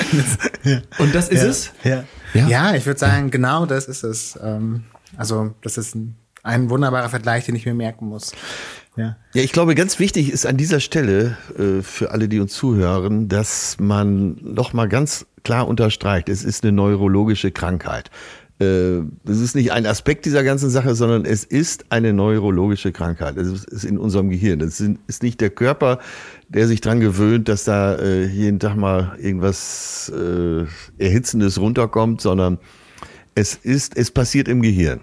Und das ist ja, es? Ja. ja. Ja. ich würde sagen, genau das ist es. Ähm, also das ist ein, ein wunderbarer Vergleich, den ich mir merken muss. Ja. ja, ich glaube, ganz wichtig ist an dieser Stelle äh, für alle, die uns zuhören, dass man noch mal ganz klar unterstreicht, es ist eine neurologische Krankheit. Äh, es ist nicht ein Aspekt dieser ganzen Sache, sondern es ist eine neurologische Krankheit. Es ist in unserem Gehirn. Es ist nicht der Körper, der sich dran gewöhnt, dass da äh, jeden Tag mal irgendwas äh, Erhitzendes runterkommt, sondern es ist, es passiert im Gehirn.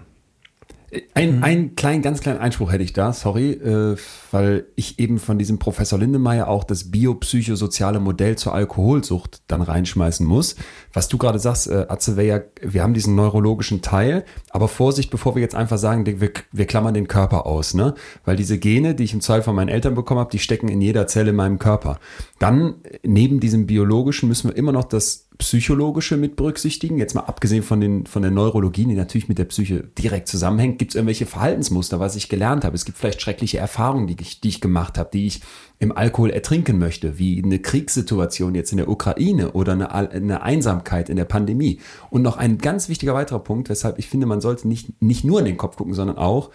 Ein, mhm. einen kleinen, ganz kleinen Einspruch hätte ich da, sorry, äh, weil ich eben von diesem Professor Lindemeyer auch das biopsychosoziale Modell zur Alkoholsucht dann reinschmeißen muss. Was du gerade sagst, äh, Atze, ja, wir haben diesen neurologischen Teil, aber Vorsicht, bevor wir jetzt einfach sagen, wir, wir klammern den Körper aus, ne? Weil diese Gene, die ich im Zweifel von meinen Eltern bekommen habe, die stecken in jeder Zelle in meinem Körper. Dann, neben diesem biologischen, müssen wir immer noch das psychologische mit berücksichtigen? Jetzt mal abgesehen von, den, von der Neurologie, die natürlich mit der Psyche direkt zusammenhängt. Gibt es irgendwelche Verhaltensmuster, was ich gelernt habe? Es gibt vielleicht schreckliche Erfahrungen, die ich, die ich gemacht habe, die ich im Alkohol ertrinken möchte, wie eine Kriegssituation jetzt in der Ukraine oder eine, eine Einsamkeit in der Pandemie. Und noch ein ganz wichtiger weiterer Punkt, weshalb ich finde, man sollte nicht, nicht nur in den Kopf gucken, sondern auch,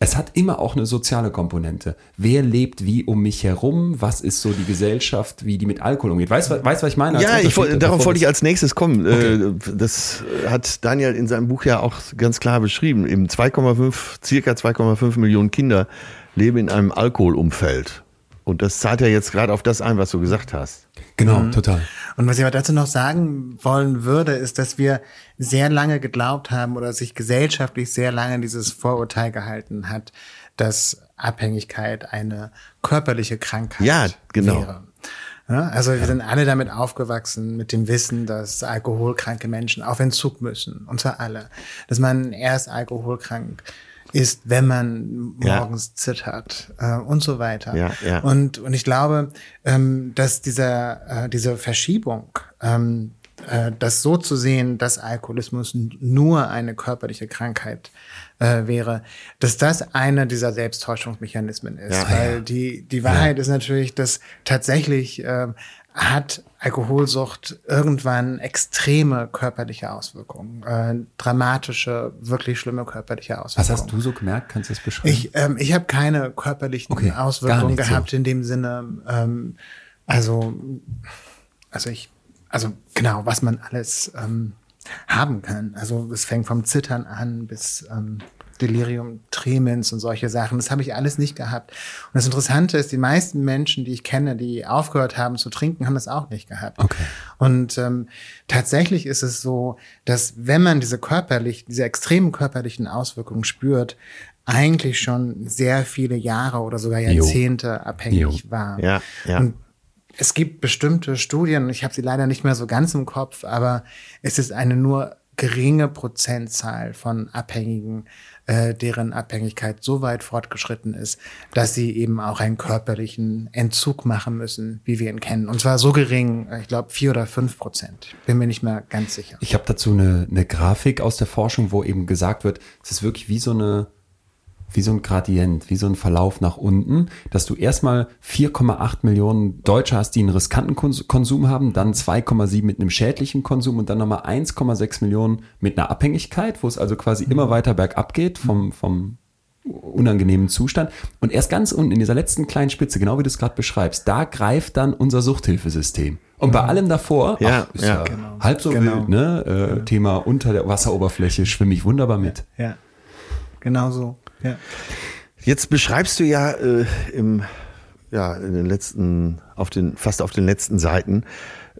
es hat immer auch eine soziale Komponente. Wer lebt wie um mich herum? Was ist so die Gesellschaft, wie die mit Alkohol umgeht? Weißt du, was ich meine? Ja, ich wollt, darauf wollte ich als nächstes kommen. Okay. Äh, das hat Daniel in seinem Buch ja auch ganz klar beschrieben. Eben 2,5, circa 2,5 Millionen Kinder leben in einem Alkoholumfeld. Und das zahlt ja jetzt gerade auf das ein, was du gesagt hast. Genau, mhm. total. Und was ich aber dazu noch sagen wollen würde, ist, dass wir sehr lange geglaubt haben oder sich gesellschaftlich sehr lange dieses Vorurteil gehalten hat, dass Abhängigkeit eine körperliche Krankheit ja, genau. wäre. Ja, also wir sind alle damit aufgewachsen, mit dem Wissen, dass alkoholkranke Menschen auf Entzug müssen. Und zwar alle. Dass man erst alkoholkrank ist, wenn man morgens ja. zittert äh, und so weiter. Ja, ja. Und, und ich glaube, ähm, dass dieser, äh, diese Verschiebung, ähm, äh, das so zu sehen, dass Alkoholismus nur eine körperliche Krankheit äh, wäre, dass das einer dieser Selbsttäuschungsmechanismen ist. Ja, Weil die, die Wahrheit ist natürlich, dass tatsächlich äh, hat Alkoholsucht irgendwann extreme körperliche Auswirkungen, äh, dramatische, wirklich schlimme körperliche Auswirkungen. Was hast du so gemerkt? Kannst du das beschreiben? Ich, ähm, ich habe keine körperlichen okay, Auswirkungen gehabt so. in dem Sinne. Ähm, also, also ich, also genau, was man alles ähm, haben kann. Also es fängt vom Zittern an bis ähm, Delirium Tremens und solche Sachen. Das habe ich alles nicht gehabt. Und das Interessante ist, die meisten Menschen, die ich kenne, die aufgehört haben zu trinken, haben das auch nicht gehabt. Okay. Und ähm, tatsächlich ist es so, dass wenn man diese körperlich, diese extremen körperlichen Auswirkungen spürt, eigentlich schon sehr viele Jahre oder sogar Jahrzehnte jo. abhängig jo. war. Ja, ja. Und es gibt bestimmte Studien, ich habe sie leider nicht mehr so ganz im Kopf, aber es ist eine nur geringe Prozentzahl von Abhängigen, äh, deren Abhängigkeit so weit fortgeschritten ist, dass sie eben auch einen körperlichen Entzug machen müssen, wie wir ihn kennen. Und zwar so gering, äh, ich glaube vier oder fünf Prozent. Bin mir nicht mehr ganz sicher. Ich habe dazu eine, eine Grafik aus der Forschung, wo eben gesagt wird, es ist wirklich wie so eine wie so ein Gradient, wie so ein Verlauf nach unten, dass du erstmal 4,8 Millionen Deutsche hast, die einen riskanten Konsum haben, dann 2,7 mit einem schädlichen Konsum und dann nochmal 1,6 Millionen mit einer Abhängigkeit, wo es also quasi immer weiter bergab geht vom, vom unangenehmen Zustand. Und erst ganz unten in dieser letzten kleinen Spitze, genau wie du es gerade beschreibst, da greift dann unser Suchthilfesystem. Und bei allem davor, ja, ach, ist ja. ja Genau. halb so Genau. wild, ne? Äh, Genau. Thema unter der Wasseroberfläche schwimme ich wunderbar mit. Ja, genau so. Ja. Jetzt beschreibst du ja äh, im ja in den letzten auf den fast auf den letzten Seiten,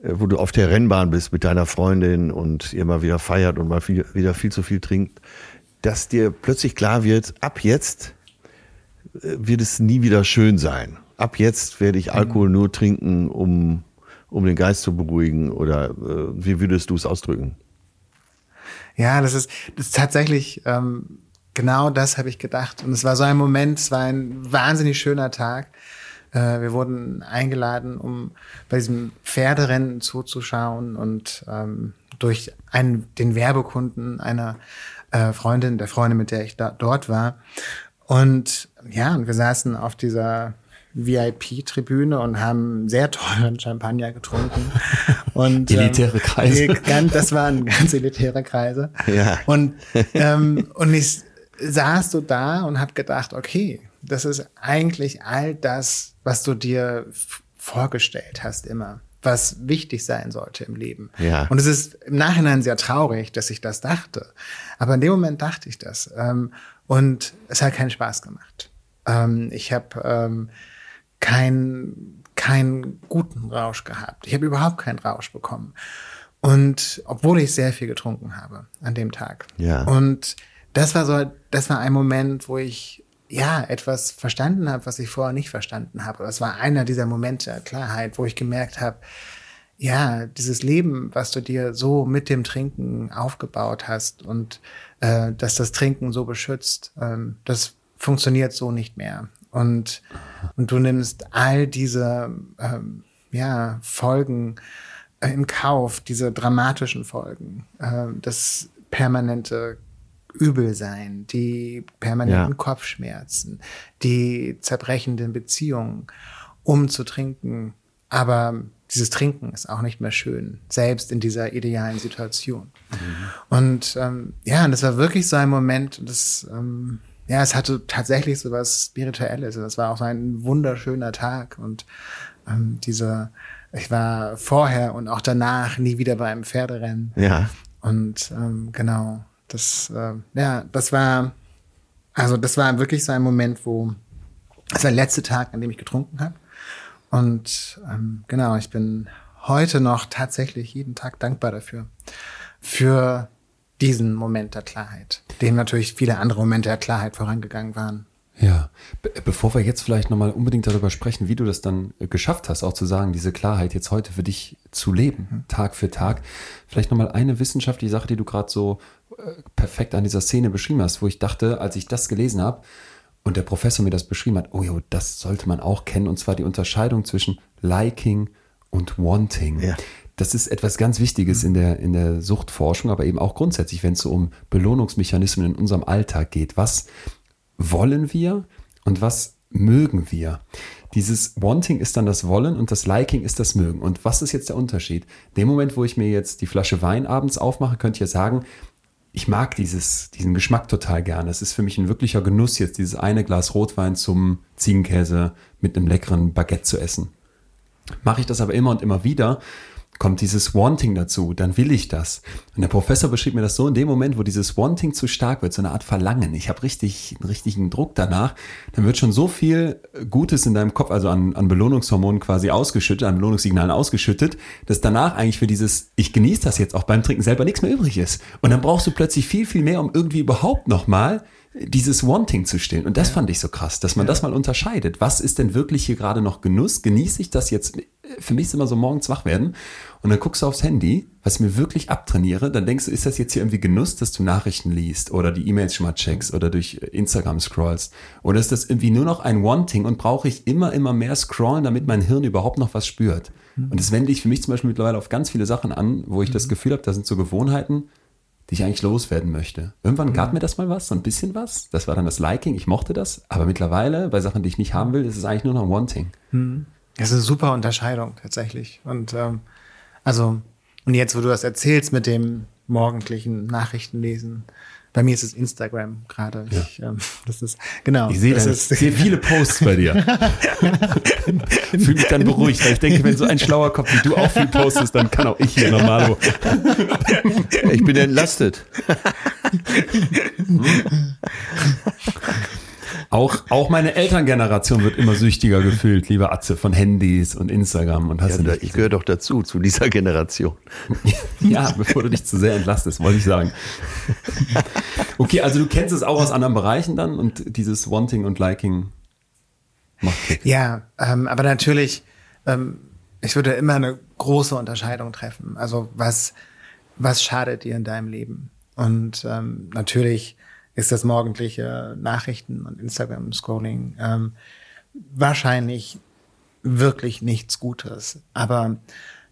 äh, wo du auf der Rennbahn bist mit deiner Freundin und ihr mal wieder feiert und mal viel, wieder viel zu viel trinkt, dass dir plötzlich klar wird, ab jetzt äh, wird es nie wieder schön sein. Ab jetzt werde ich Alkohol nur trinken, um um den Geist zu beruhigen oder äh, wie würdest du es ausdrücken? Ja, das ist, das ist tatsächlich ähm, genau das habe ich gedacht. Und es war so ein Moment, es war ein wahnsinnig schöner Tag. Äh, wir wurden eingeladen, um bei diesem Pferderennen zuzuschauen und ähm, durch einen, den Werbekunden einer äh, Freundin, der Freundin, mit der ich da, dort war. Und ja, und wir saßen auf dieser VIP-Tribüne und haben sehr teuren Champagner getrunken. Und, Elitäre Kreise. das waren ganz elitäre Kreise. Ja. Und, ähm, und ich saß so da und habe gedacht, okay, das ist eigentlich all das, was du dir vorgestellt hast immer, was wichtig sein sollte im Leben. Ja. Und es ist im Nachhinein sehr traurig, dass ich das dachte. Aber in dem Moment dachte ich das. Ähm, und es hat keinen Spaß gemacht. Ähm, ich habe ähm, keinen keinen guten Rausch gehabt. Ich habe überhaupt keinen Rausch bekommen. Und obwohl ich sehr viel getrunken habe an dem Tag. Ja. Und das war so, das war ein Moment, wo ich ja etwas verstanden habe, was ich vorher nicht verstanden habe. Das war einer dieser Momente Klarheit, wo ich gemerkt habe, ja, dieses Leben, was du dir so mit dem Trinken aufgebaut hast und äh, dass das Trinken so beschützt, ähm, das funktioniert so nicht mehr. Und, und du nimmst all diese ähm, ja, Folgen äh, in Kauf, diese dramatischen Folgen, äh, das permanente Übelsein, die permanenten Ja. Kopfschmerzen, die zerbrechenden Beziehungen, um zu trinken. Aber dieses Trinken ist auch nicht mehr schön, selbst in dieser idealen Situation. Und ähm, ja, und das war wirklich so ein Moment, das, ähm, ja, es hatte tatsächlich so was Spirituelles. Das war auch so ein wunderschöner Tag und ähm, dieser, ich war vorher und auch danach nie wieder bei einem Pferderennen. Ja. Und ähm, genau, das, äh, ja, das war, also das war wirklich so ein Moment, wo, das war der letzte Tag, an dem ich getrunken habe. Und ähm, genau, ich bin heute noch tatsächlich jeden Tag dankbar dafür. Für diesen Moment der Klarheit, dem natürlich viele andere Momente der Klarheit vorangegangen waren. Ja, Be bevor wir jetzt vielleicht nochmal unbedingt darüber sprechen, wie du das dann äh, geschafft hast, auch zu sagen, diese Klarheit jetzt heute für dich zu leben, Tag für Tag, vielleicht nochmal eine wissenschaftliche Sache, die du gerade so äh, perfekt an dieser Szene beschrieben hast, wo ich dachte, als ich das gelesen habe und der Professor mir das beschrieben hat, oh jo, das sollte man auch kennen, und zwar die Unterscheidung zwischen liking und wanting. Ja. Das ist etwas ganz Wichtiges in der, in der Suchtforschung, aber eben auch grundsätzlich, wenn es so um Belohnungsmechanismen in unserem Alltag geht. Was wollen wir und was mögen wir? Dieses Wanting ist dann das Wollen und das Liking ist das Mögen. Und was ist jetzt der Unterschied? Dem Moment, wo ich mir jetzt die Flasche Wein abends aufmache, könnte ich ja sagen, ich mag dieses, diesen Geschmack total gerne. Es ist für mich ein wirklicher Genuss, jetzt dieses eine Glas Rotwein zum Ziegenkäse mit einem leckeren Baguette zu essen. Mache ich das aber immer und immer wieder, kommt dieses Wanting dazu, dann will ich das. Und der Professor beschrieb mir das so, in dem Moment, wo dieses Wanting zu stark wird, so eine Art Verlangen, ich habe richtig, einen richtigen Druck danach, dann wird schon so viel Gutes in deinem Kopf, also an, an Belohnungshormonen quasi ausgeschüttet, an Belohnungssignalen ausgeschüttet, dass danach eigentlich für dieses, ich genieße das jetzt auch beim Trinken selber nichts mehr übrig ist. Und dann brauchst du plötzlich viel, viel mehr, um irgendwie überhaupt nochmal dieses Wanting zu stillen. Und das fand ich so krass, dass man das mal unterscheidet. Was ist denn wirklich hier gerade noch Genuss? Genieße ich das jetzt? Für mich ist immer so morgens wach werden und dann guckst du aufs Handy, was ich mir wirklich abtrainiere, dann denkst du, ist das jetzt hier irgendwie Genuss, dass du Nachrichten liest oder die E-Mails schon mal checkst oder durch Instagram scrollst? Oder ist das irgendwie nur noch ein Wanting und brauche ich immer, immer mehr scrollen, damit mein Hirn überhaupt noch was spürt? Und das wende ich für mich zum Beispiel mittlerweile auf ganz viele Sachen an, wo ich das Gefühl habe, da sind so Gewohnheiten, die ich eigentlich loswerden möchte. Irgendwann gab mir das mal was, so ein bisschen was. Das war dann das Liking, ich mochte das. Aber mittlerweile, bei Sachen, die ich nicht haben will, ist es eigentlich nur noch Wanting. Das ist eine super Unterscheidung tatsächlich. Und ähm, also, und jetzt, wo du das erzählst mit dem morgendlichen Nachrichtenlesen, bei mir ist es Instagram gerade. Ich, ähm, das ist genau. Ich sehe, das das ist, ich sehe viele Posts bei dir. Fühle mich dann beruhigt, weil ich denke, wenn so ein schlauer Kopf wie du auch viel postest, dann kann auch ich hier normalo. Ich bin entlastet. Auch, auch meine Elterngeneration wird immer süchtiger gefühlt, lieber Atze, von Handys und Instagram und hast Ja, du da- nicht ich gehöre doch dazu, zu dieser Generation. Ja, bevor du dich zu sehr entlastest, wollte ich sagen. Okay, also du kennst es auch aus anderen Bereichen dann und dieses Wanting und Liking macht Klick. Ja, ähm, aber natürlich, ähm, ich würde immer eine große Unterscheidung treffen. Also was, was schadet dir in deinem Leben? Und ähm, natürlich ist das morgendliche Nachrichten und Instagram-Scrolling ähm, wahrscheinlich wirklich nichts Gutes. Aber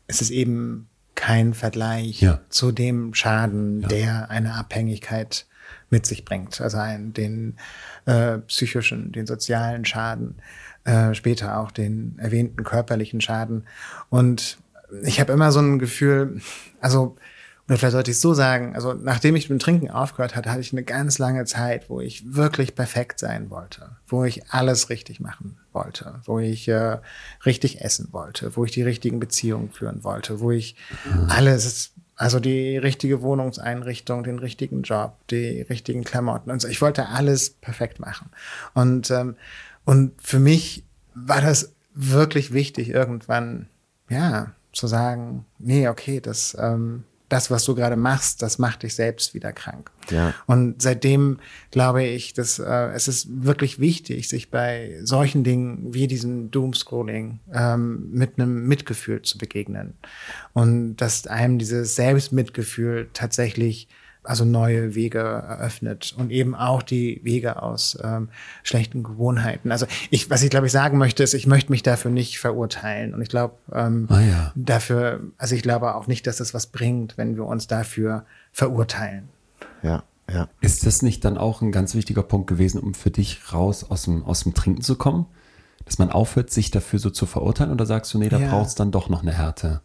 es ist eben kein Vergleich Ja. zu dem Schaden, der eine Abhängigkeit mit sich bringt. Also ein, den äh, psychischen, den sozialen Schaden, äh, später auch den erwähnten körperlichen Schaden. Und ich habe immer so ein Gefühl, also oder vielleicht sollte ich es so sagen, also nachdem ich mit dem Trinken aufgehört hatte, hatte ich eine ganz lange Zeit, wo ich wirklich perfekt sein wollte, wo ich alles richtig machen wollte, wo ich äh, richtig essen wollte, wo ich die richtigen Beziehungen führen wollte, wo ich alles, also die richtige Wohnungseinrichtung, den richtigen Job, die richtigen Klamotten und so. Ich wollte alles perfekt machen. Und, ähm, und für mich war das wirklich wichtig, irgendwann, ja, zu sagen, nee, okay, das, ähm, das, was du gerade machst, das macht dich selbst wieder krank. Ja. Und seitdem glaube ich, dass äh, es ist wirklich wichtig, sich bei solchen Dingen wie diesem Doomscrolling ähm, mit einem Mitgefühl zu begegnen. Und dass einem dieses Selbstmitgefühl tatsächlich also neue Wege eröffnet und eben auch die Wege aus ähm, schlechten Gewohnheiten. Also ich, was ich glaube ich sagen möchte, ist, ich möchte mich dafür nicht verurteilen. Und ich glaube, ähm, Ah ja. dafür, also ich glaube auch nicht, dass es was bringt, wenn wir uns dafür verurteilen. Ja, ja. Ist das nicht dann auch ein ganz wichtiger Punkt gewesen, um für dich raus aus dem, aus dem Trinken zu kommen? Dass man aufhört, sich dafür so zu verurteilen oder sagst du, nee, da Ja. braucht's dann doch noch eine Härte?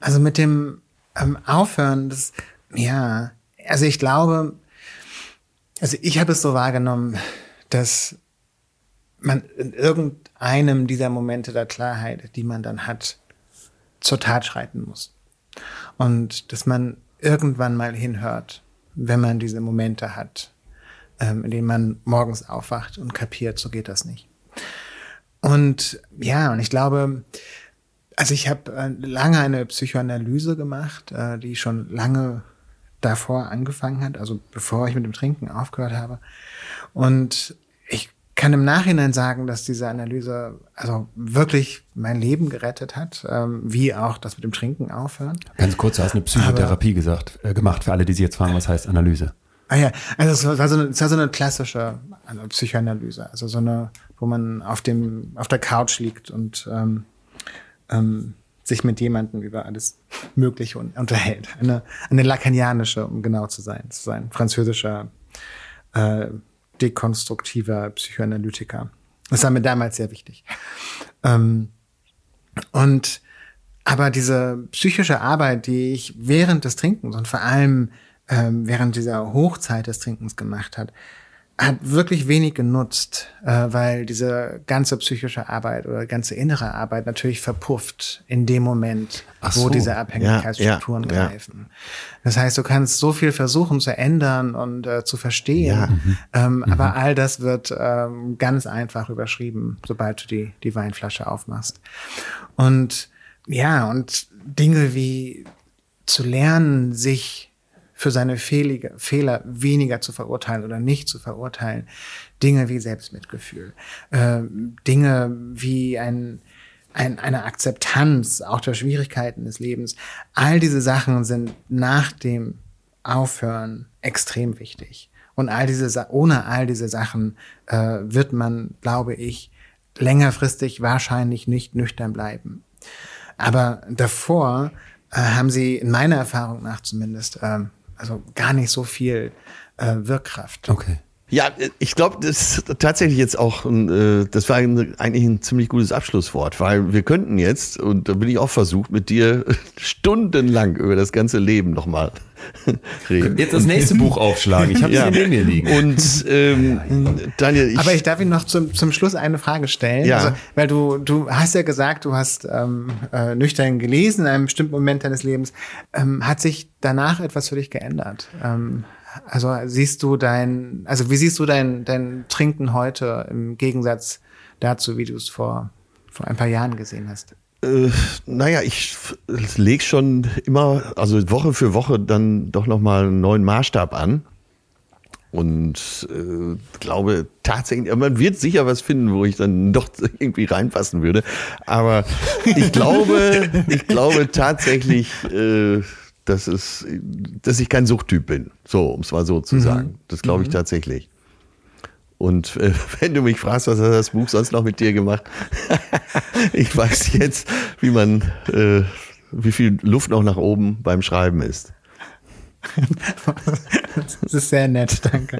Also mit dem ähm, Aufhören, das, ja, also ich glaube, also ich habe es so wahrgenommen, dass man in irgendeinem dieser Momente der Klarheit, die man dann hat, zur Tat schreiten muss. Und dass man irgendwann mal hinhört, wenn man diese Momente hat, ähm, in denen man morgens aufwacht und kapiert, so geht das nicht. Und ja, und ich glaube, also ich habe äh, lange eine Psychoanalyse gemacht, äh, die schon lange davor angefangen hat, also bevor ich mit dem Trinken aufgehört habe. Und ich kann im Nachhinein sagen, dass diese Analyse also wirklich mein Leben gerettet hat, ähm, wie auch das mit dem Trinken aufhören. Ganz kurz, du hast eine Psychotherapie gesagt, äh, gemacht, für alle, die sich jetzt fragen, was heißt Analyse? Ah ja, also es war so eine, es war so eine klassische also Psychoanalyse, also so eine, wo man auf dem auf der Couch liegt und ähm, ähm, sich mit jemandem über alles Mögliche un- unterhält. Eine, eine lakanianische, um genau zu sein, zu sein, französischer äh, dekonstruktiver Psychoanalytiker. Das war mir damals sehr wichtig. Ähm, und aber diese psychische Arbeit, die ich während des Trinkens und vor allem ähm, während dieser Hochzeit des Trinkens gemacht hat, hat wirklich wenig genutzt, äh, weil diese ganze psychische Arbeit oder ganze innere Arbeit natürlich verpufft in dem Moment, Ach wo so. diese Abhängigkeitsstrukturen Ja, ja, ja. greifen. Das heißt, du kannst so viel versuchen zu ändern und äh, zu verstehen, ähm, aber all das wird ähm, ganz einfach überschrieben, sobald du die, die Weinflasche aufmachst. Und ja, und Dinge wie zu lernen, sich für seine Fehlige, Fehler weniger zu verurteilen oder nicht zu verurteilen. Dinge wie Selbstmitgefühl, äh, Dinge wie ein, ein, eine Akzeptanz auch der Schwierigkeiten des Lebens. All diese Sachen sind nach dem Aufhören extrem wichtig. Und all diese, ohne all diese Sachen äh, wird man, glaube ich, längerfristig wahrscheinlich nicht nüchtern bleiben. Aber davor äh, haben sie in meiner Erfahrung nach zumindest ähm, also gar nicht so viel äh, Wirkkraft. Okay. Ja, ich glaube, das ist tatsächlich jetzt auch, äh, das war ein, eigentlich ein ziemlich gutes Abschlusswort, weil wir könnten jetzt, und da bin ich auch versucht, mit dir stundenlang über das ganze Leben nochmal reden. Jetzt das nächste Buch aufschlagen. Ich habe es Ja. hier neben mir liegen. Und ähm, Daniel, ich, Aber ich darf Ihnen noch zum, zum Schluss eine Frage stellen. Ja. Also, weil du, du hast ja gesagt, du hast ähm, äh, nüchtern gelesen in einem bestimmten Moment deines Lebens. Ähm, hat sich danach etwas für dich geändert? Ähm, also siehst du dein, also wie siehst du dein, dein Trinken heute im Gegensatz dazu, wie du es vor, vor ein paar Jahren gesehen hast? Äh, naja, ich lege schon immer, also Woche für Woche dann doch nochmal einen neuen Maßstab an. Und äh, glaube tatsächlich, man wird sicher was finden, wo ich dann doch irgendwie reinpassen würde. Aber ich glaube, ich glaube tatsächlich, äh, dass, es, dass ich kein Suchttyp bin. So, um es mal so zu sagen. Das glaube ich tatsächlich. Und äh, wenn du mich fragst, was hat das Buch sonst noch mit dir gemacht? ich weiß jetzt, wie man, äh, wie viel Luft noch nach oben beim Schreiben ist. Das ist sehr nett, danke.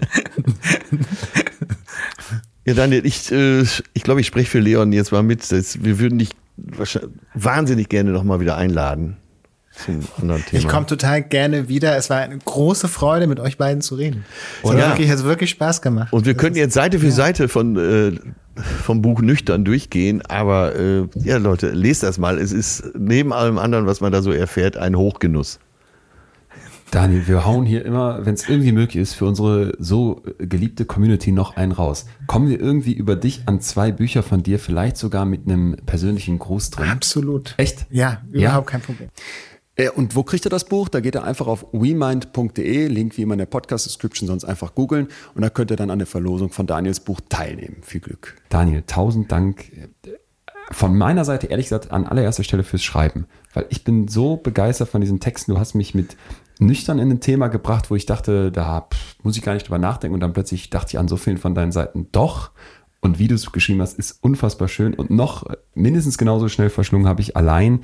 Ja, Daniel, ich, äh, ich glaube, ich spreche für Leon jetzt mal mit. Wir würden dich wahnsinnig gerne noch mal wieder einladen zum anderen Thema. Ich komme total gerne wieder. Es war eine große Freude, mit euch beiden zu reden. Es hat Ja. wirklich, hat wirklich Spaß gemacht. Und wir könnten jetzt Seite für Seite von, äh, vom Buch nüchtern durchgehen, aber äh, ja, Leute, lest das mal. Es ist neben allem anderen, was man da so erfährt, ein Hochgenuss. Daniel, wir hauen hier immer, wenn es irgendwie möglich ist, für unsere so geliebte Community noch einen raus. Kommen wir irgendwie über dich an zwei Bücher von dir, vielleicht sogar mit einem persönlichen Gruß drin? Absolut. Echt? Ja, überhaupt kein Problem. Äh, Und wo kriegt ihr das Buch? Da geht ihr einfach auf wemind.de, Link wie immer in der Podcast-Description, sonst einfach googeln und da könnt ihr dann an der Verlosung von Daniels Buch teilnehmen. Viel Glück. Daniel, tausend Dank. Von meiner Seite ehrlich gesagt an allererster Stelle fürs Schreiben, weil ich bin so begeistert von diesen Texten. Du hast mich mit nüchtern in ein Thema gebracht, wo ich dachte, da muss ich gar nicht drüber nachdenken und dann plötzlich dachte ich an so vielen von deinen Seiten doch. Und wie du es geschrieben hast, ist unfassbar schön und noch mindestens genauso schnell verschlungen habe ich allein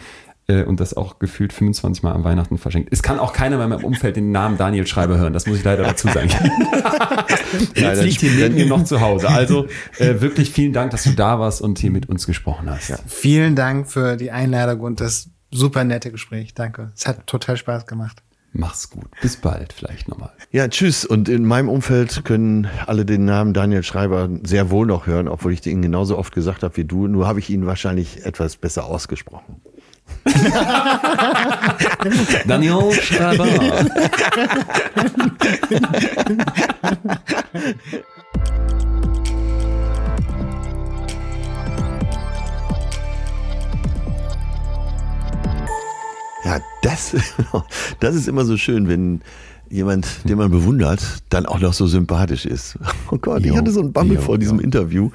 äh, und das auch gefühlt 25 Mal an Weihnachten verschenkt. Es kann auch keiner mehr in meinem Umfeld den Namen Daniel Schreiber hören, das muss ich leider dazu sagen. Jetzt liegt hier neben mir noch zu Hause. Also äh, wirklich vielen Dank, dass du da warst und hier mit uns gesprochen hast. Vielen Dank für die Einladung und das super nette Gespräch. Danke. Es hat total Spaß gemacht. Mach's gut. Bis bald vielleicht nochmal. Ja, tschüss. Und in meinem Umfeld können alle den Namen Daniel Schreiber sehr wohl noch hören, obwohl ich ihn genauso oft gesagt habe wie du. Nur habe ich ihn wahrscheinlich etwas besser ausgesprochen. Daniel Schreiber. Ja, das, das ist immer so schön, wenn jemand, den man bewundert, dann auch noch so sympathisch ist. Oh Gott, ich hatte so einen Bammel jo, vor diesem jo. Interview.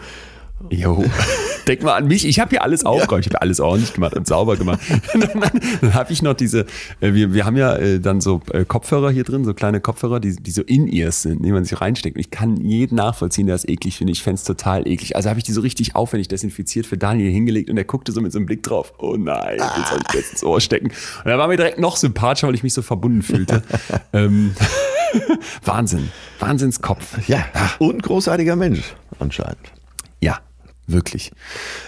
Jo. Denk mal an mich. Ich habe hier alles aufgeräumt. Ich habe alles ordentlich gemacht und sauber gemacht. dann dann, dann habe ich noch diese, äh, wir, wir haben ja äh, dann so äh, Kopfhörer hier drin, so kleine Kopfhörer, die, die so In-Ears sind, die man sich reinsteckt. Und ich kann jeden nachvollziehen, der es eklig findet. Ich fänd's total eklig. Also habe ich die so richtig aufwendig desinfiziert für Daniel hingelegt und er guckte so mit so einem Blick drauf. Oh nein, den soll ich jetzt ins Ohr stecken. Und er war mir direkt noch sympathischer, weil ich mich so verbunden fühlte. ähm, Wahnsinn. Wahnsinnskopf. Ja, und großartiger Mensch anscheinend. Ja, wirklich.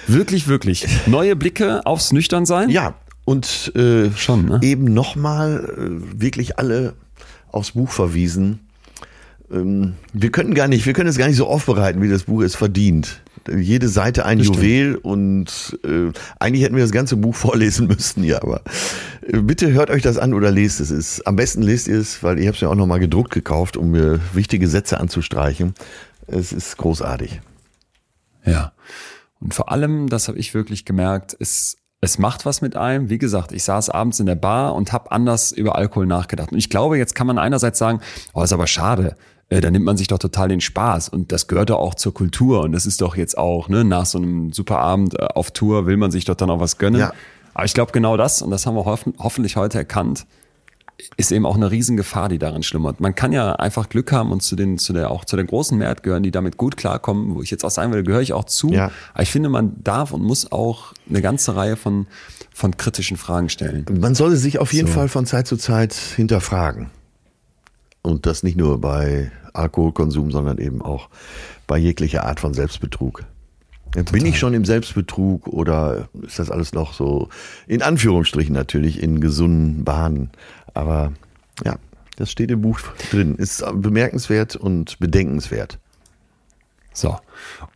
Wirklich, wirklich. Neue Blicke aufs Nüchternsein? Ja, und äh, Schon, ne? eben nochmal äh, wirklich alle aufs Buch verwiesen. Ähm, wir können gar nicht, wir können es gar nicht so aufbereiten, wie das Buch es verdient. Jede Seite ein Juwel und äh, eigentlich hätten wir das ganze Buch vorlesen müssen, ja, aber äh, bitte hört euch das an oder lest es. es am besten lest ihr es, weil ich habe es ja auch nochmal gedruckt gekauft, um mir wichtige Sätze anzustreichen. Es ist großartig. Ja. Und vor allem, das habe ich wirklich gemerkt, es, es macht was mit einem. Wie gesagt, ich saß abends in der Bar und habe anders über Alkohol nachgedacht. Und ich glaube, jetzt kann man einerseits sagen, oh, ist aber schade. Äh, Da nimmt man sich doch total den Spaß und das gehört doch auch zur Kultur und das ist doch jetzt auch, ne, nach so einem super Abend äh, auf Tour will man sich doch dann auch was gönnen. Ja. Aber ich glaube genau das, und das haben wir hoffen, hoffentlich heute erkannt, ist eben auch eine Riesengefahr, die darin schlummert. Man kann ja einfach Glück haben und zu den, zu der, auch zu der großen Mehrheit gehören, die damit gut klarkommen, wo ich jetzt auch sagen will, gehöre ich auch zu. Ja. Aber ich finde, man darf und muss auch eine ganze Reihe von, von kritischen Fragen stellen. Man sollte sich auf jeden So. Fall von Zeit zu Zeit hinterfragen. Und das nicht nur bei Alkoholkonsum, sondern eben auch bei jeglicher Art von Selbstbetrug. Total. Bin ich schon im Selbstbetrug oder ist das alles noch so, in Anführungsstrichen natürlich, in gesunden Bahnen? Aber ja, das steht im Buch drin. Ist bemerkenswert und bedenkenswert. So.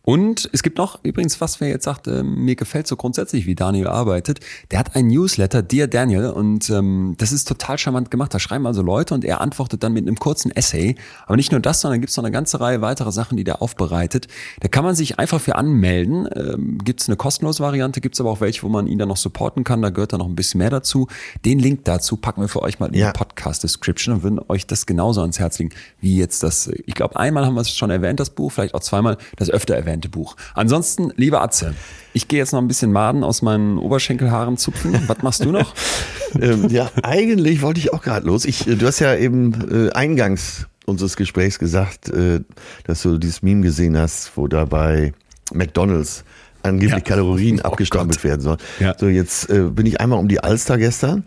Und es gibt noch übrigens was, wer jetzt sagt, äh, mir gefällt so grundsätzlich, wie Daniel arbeitet. Der hat ein Newsletter, Dear Daniel, und ähm, das ist total charmant gemacht. Da schreiben also Leute und er antwortet dann mit einem kurzen Essay. Aber nicht nur das, sondern gibt es noch eine ganze Reihe weiterer Sachen, die der aufbereitet. Da kann man sich einfach für anmelden. Ähm, gibt es eine kostenlose Variante, gibt es aber auch welche, wo man ihn dann noch supporten kann. Da gehört dann noch ein bisschen mehr dazu. Den Link dazu packen wir für euch mal in ja. die Podcast-Description und würden euch das genauso ans Herz legen, wie jetzt das. Ich glaube, einmal haben wir es schon erwähnt, das Buch, vielleicht auch zweimal das öfter erwähnte Buch. Ansonsten, liebe Atze, ich gehe jetzt noch ein bisschen Maden aus meinen Oberschenkelhaaren zupfen. Was machst du noch? ähm, ja, eigentlich wollte ich auch gerade los. Ich, äh, du hast ja eben äh, eingangs unseres Gesprächs gesagt, äh, dass du dieses Meme gesehen hast, wo dabei McDonalds angeblich ja. Kalorien oh abgestapelt Gott. werden sollen. Ja. So, jetzt äh, bin ich einmal um die Alster gestern.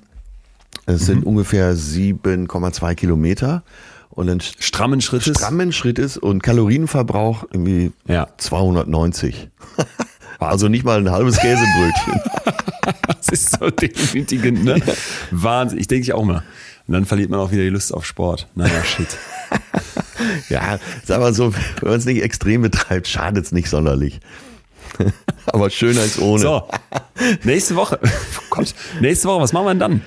Es mhm. sind ungefähr 7,2 Kilometer und dann strammen Schrittes. Strammen Schrittes und Kalorienverbrauch irgendwie ja. 290. also nicht mal ein halbes Käsebrötchen. das ist so demütigend, ne? Wahnsinn. Ich denke ich auch mal. Und dann verliert man auch wieder die Lust auf Sport. Naja, shit. ja, sag mal so, wenn man es nicht extrem betreibt, schadet es nicht sonderlich. Aber schöner als ohne. So, nächste Woche. Oh Gott, nächste Woche, was machen wir denn dann?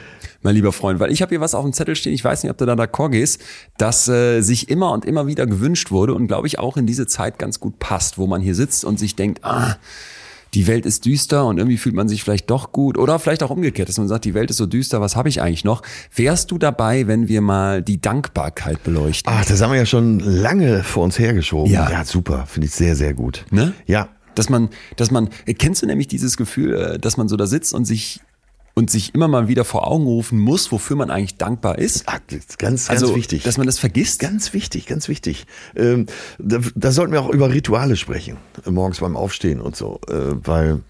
Mein lieber Freund, weil ich habe hier was auf dem Zettel stehen, ich weiß nicht, ob du da d'accord gehst, das äh, sich immer und immer wieder gewünscht wurde und glaube ich auch in diese Zeit ganz gut passt, wo man hier sitzt und sich denkt, ah, die Welt ist düster und irgendwie fühlt man sich vielleicht doch gut oder vielleicht auch umgekehrt, dass man sagt, die Welt ist so düster, was habe ich eigentlich noch? Wärst du dabei, wenn wir mal die Dankbarkeit beleuchten? Ach, das haben wir ja schon lange vor uns hergeschoben. Ja, ja super, finde ich sehr, sehr gut. Ne? Ja. Dass man, dass man, kennst du nämlich dieses Gefühl, äh, dass man so da sitzt und sich und sich immer mal wieder vor Augen rufen muss, wofür man eigentlich dankbar ist. Ach, ganz, ganz also, wichtig. Dass man das vergisst. Ganz wichtig, ganz wichtig. Ähm, da, da sollten wir auch über Rituale sprechen, morgens beim Aufstehen und so, äh, weil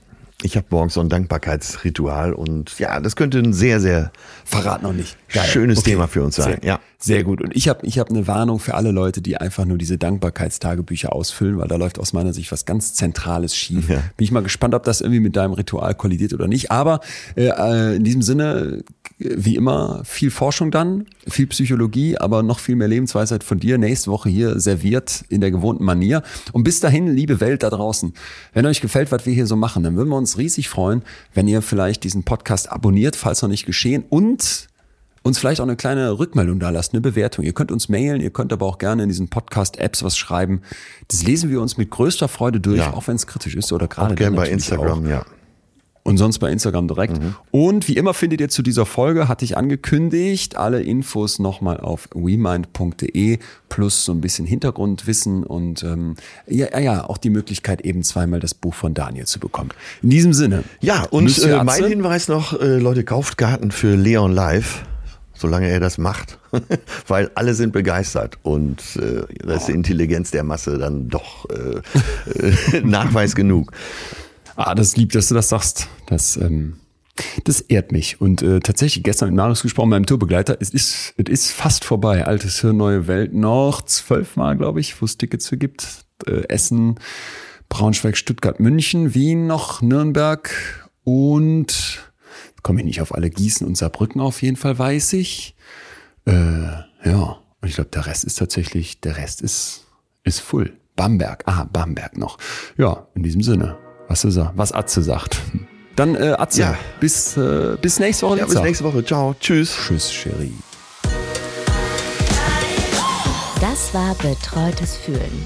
ich habe morgens so ein Dankbarkeitsritual und ja, das könnte ein sehr, sehr verrat noch nicht. Geil. Schönes okay. Thema für uns sein. Sehr, ja. Sehr gut. Und ich habe ich hab eine Warnung für alle Leute, die einfach nur diese Dankbarkeitstagebücher ausfüllen, weil da läuft aus meiner Sicht was ganz Zentrales schief. Ja. Bin ich mal gespannt, ob das irgendwie mit deinem Ritual kollidiert oder nicht. Aber äh, äh in diesem Sinne, wie immer, viel Forschung dann, viel Psychologie, aber noch viel mehr Lebensweisheit von dir. Nächste Woche hier serviert in der gewohnten Manier. Und bis dahin, liebe Welt da draußen, wenn euch gefällt, was wir hier so machen, dann würden wir uns riesig freuen, wenn ihr vielleicht diesen Podcast abonniert, falls noch nicht geschehen und uns vielleicht auch eine kleine Rückmeldung da lasst, eine Bewertung. Ihr könnt uns mailen, ihr könnt aber auch gerne in diesen Podcast-Apps was schreiben. Das lesen wir uns mit größter Freude durch, ja. auch wenn es kritisch ist oder gerade. Gerne bei Instagram, auch. ja und sonst bei Instagram direkt. Mhm. Und wie immer findet ihr zu dieser Folge, hatte ich angekündigt, alle Infos nochmal auf wemind.de plus so ein bisschen Hintergrundwissen und ähm, ja, ja, auch die Möglichkeit eben zweimal das Buch von Daniel zu bekommen. In diesem Sinne. Ja, und äh, mein Hinweis noch, äh, Leute, kauft Garten für Leon Live solange er das macht, weil alle sind begeistert und äh, da ist die Intelligenz der Masse dann doch äh, äh, Nachweis genug. Ah, das lieb, dass du das sagst. Das, ähm, das ehrt mich. Und äh, tatsächlich gestern mit Marius gesprochen, meinem Tourbegleiter, es ist, es ist fast vorbei. Altes Hirn, neue Welt. Noch zwölfmal, glaube ich, wo es Tickets für gibt. Äh, Essen, Braunschweig, Stuttgart, München, Wien noch, Nürnberg und komme ich nicht auf alle Gießen und Saarbrücken auf jeden Fall, weiß ich. Äh, ja, und ich glaube, der Rest ist tatsächlich, der Rest ist, ist full. Bamberg, ah, Bamberg noch. Ja, in diesem Sinne. Was ist er? Was Atze sagt. Dann äh, Atze, ja. bis, äh, bis nächste Woche. Ja, bis nächste Woche. Ciao. Tschüss. Tschüss, Cherie. Das war Betreutes Fühlen.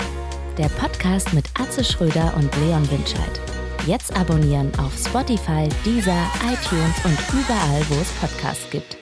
Der Podcast mit Atze Schröder und Leon Winscheid. Jetzt abonnieren auf Spotify, Deezer, iTunes und überall, wo es Podcasts gibt.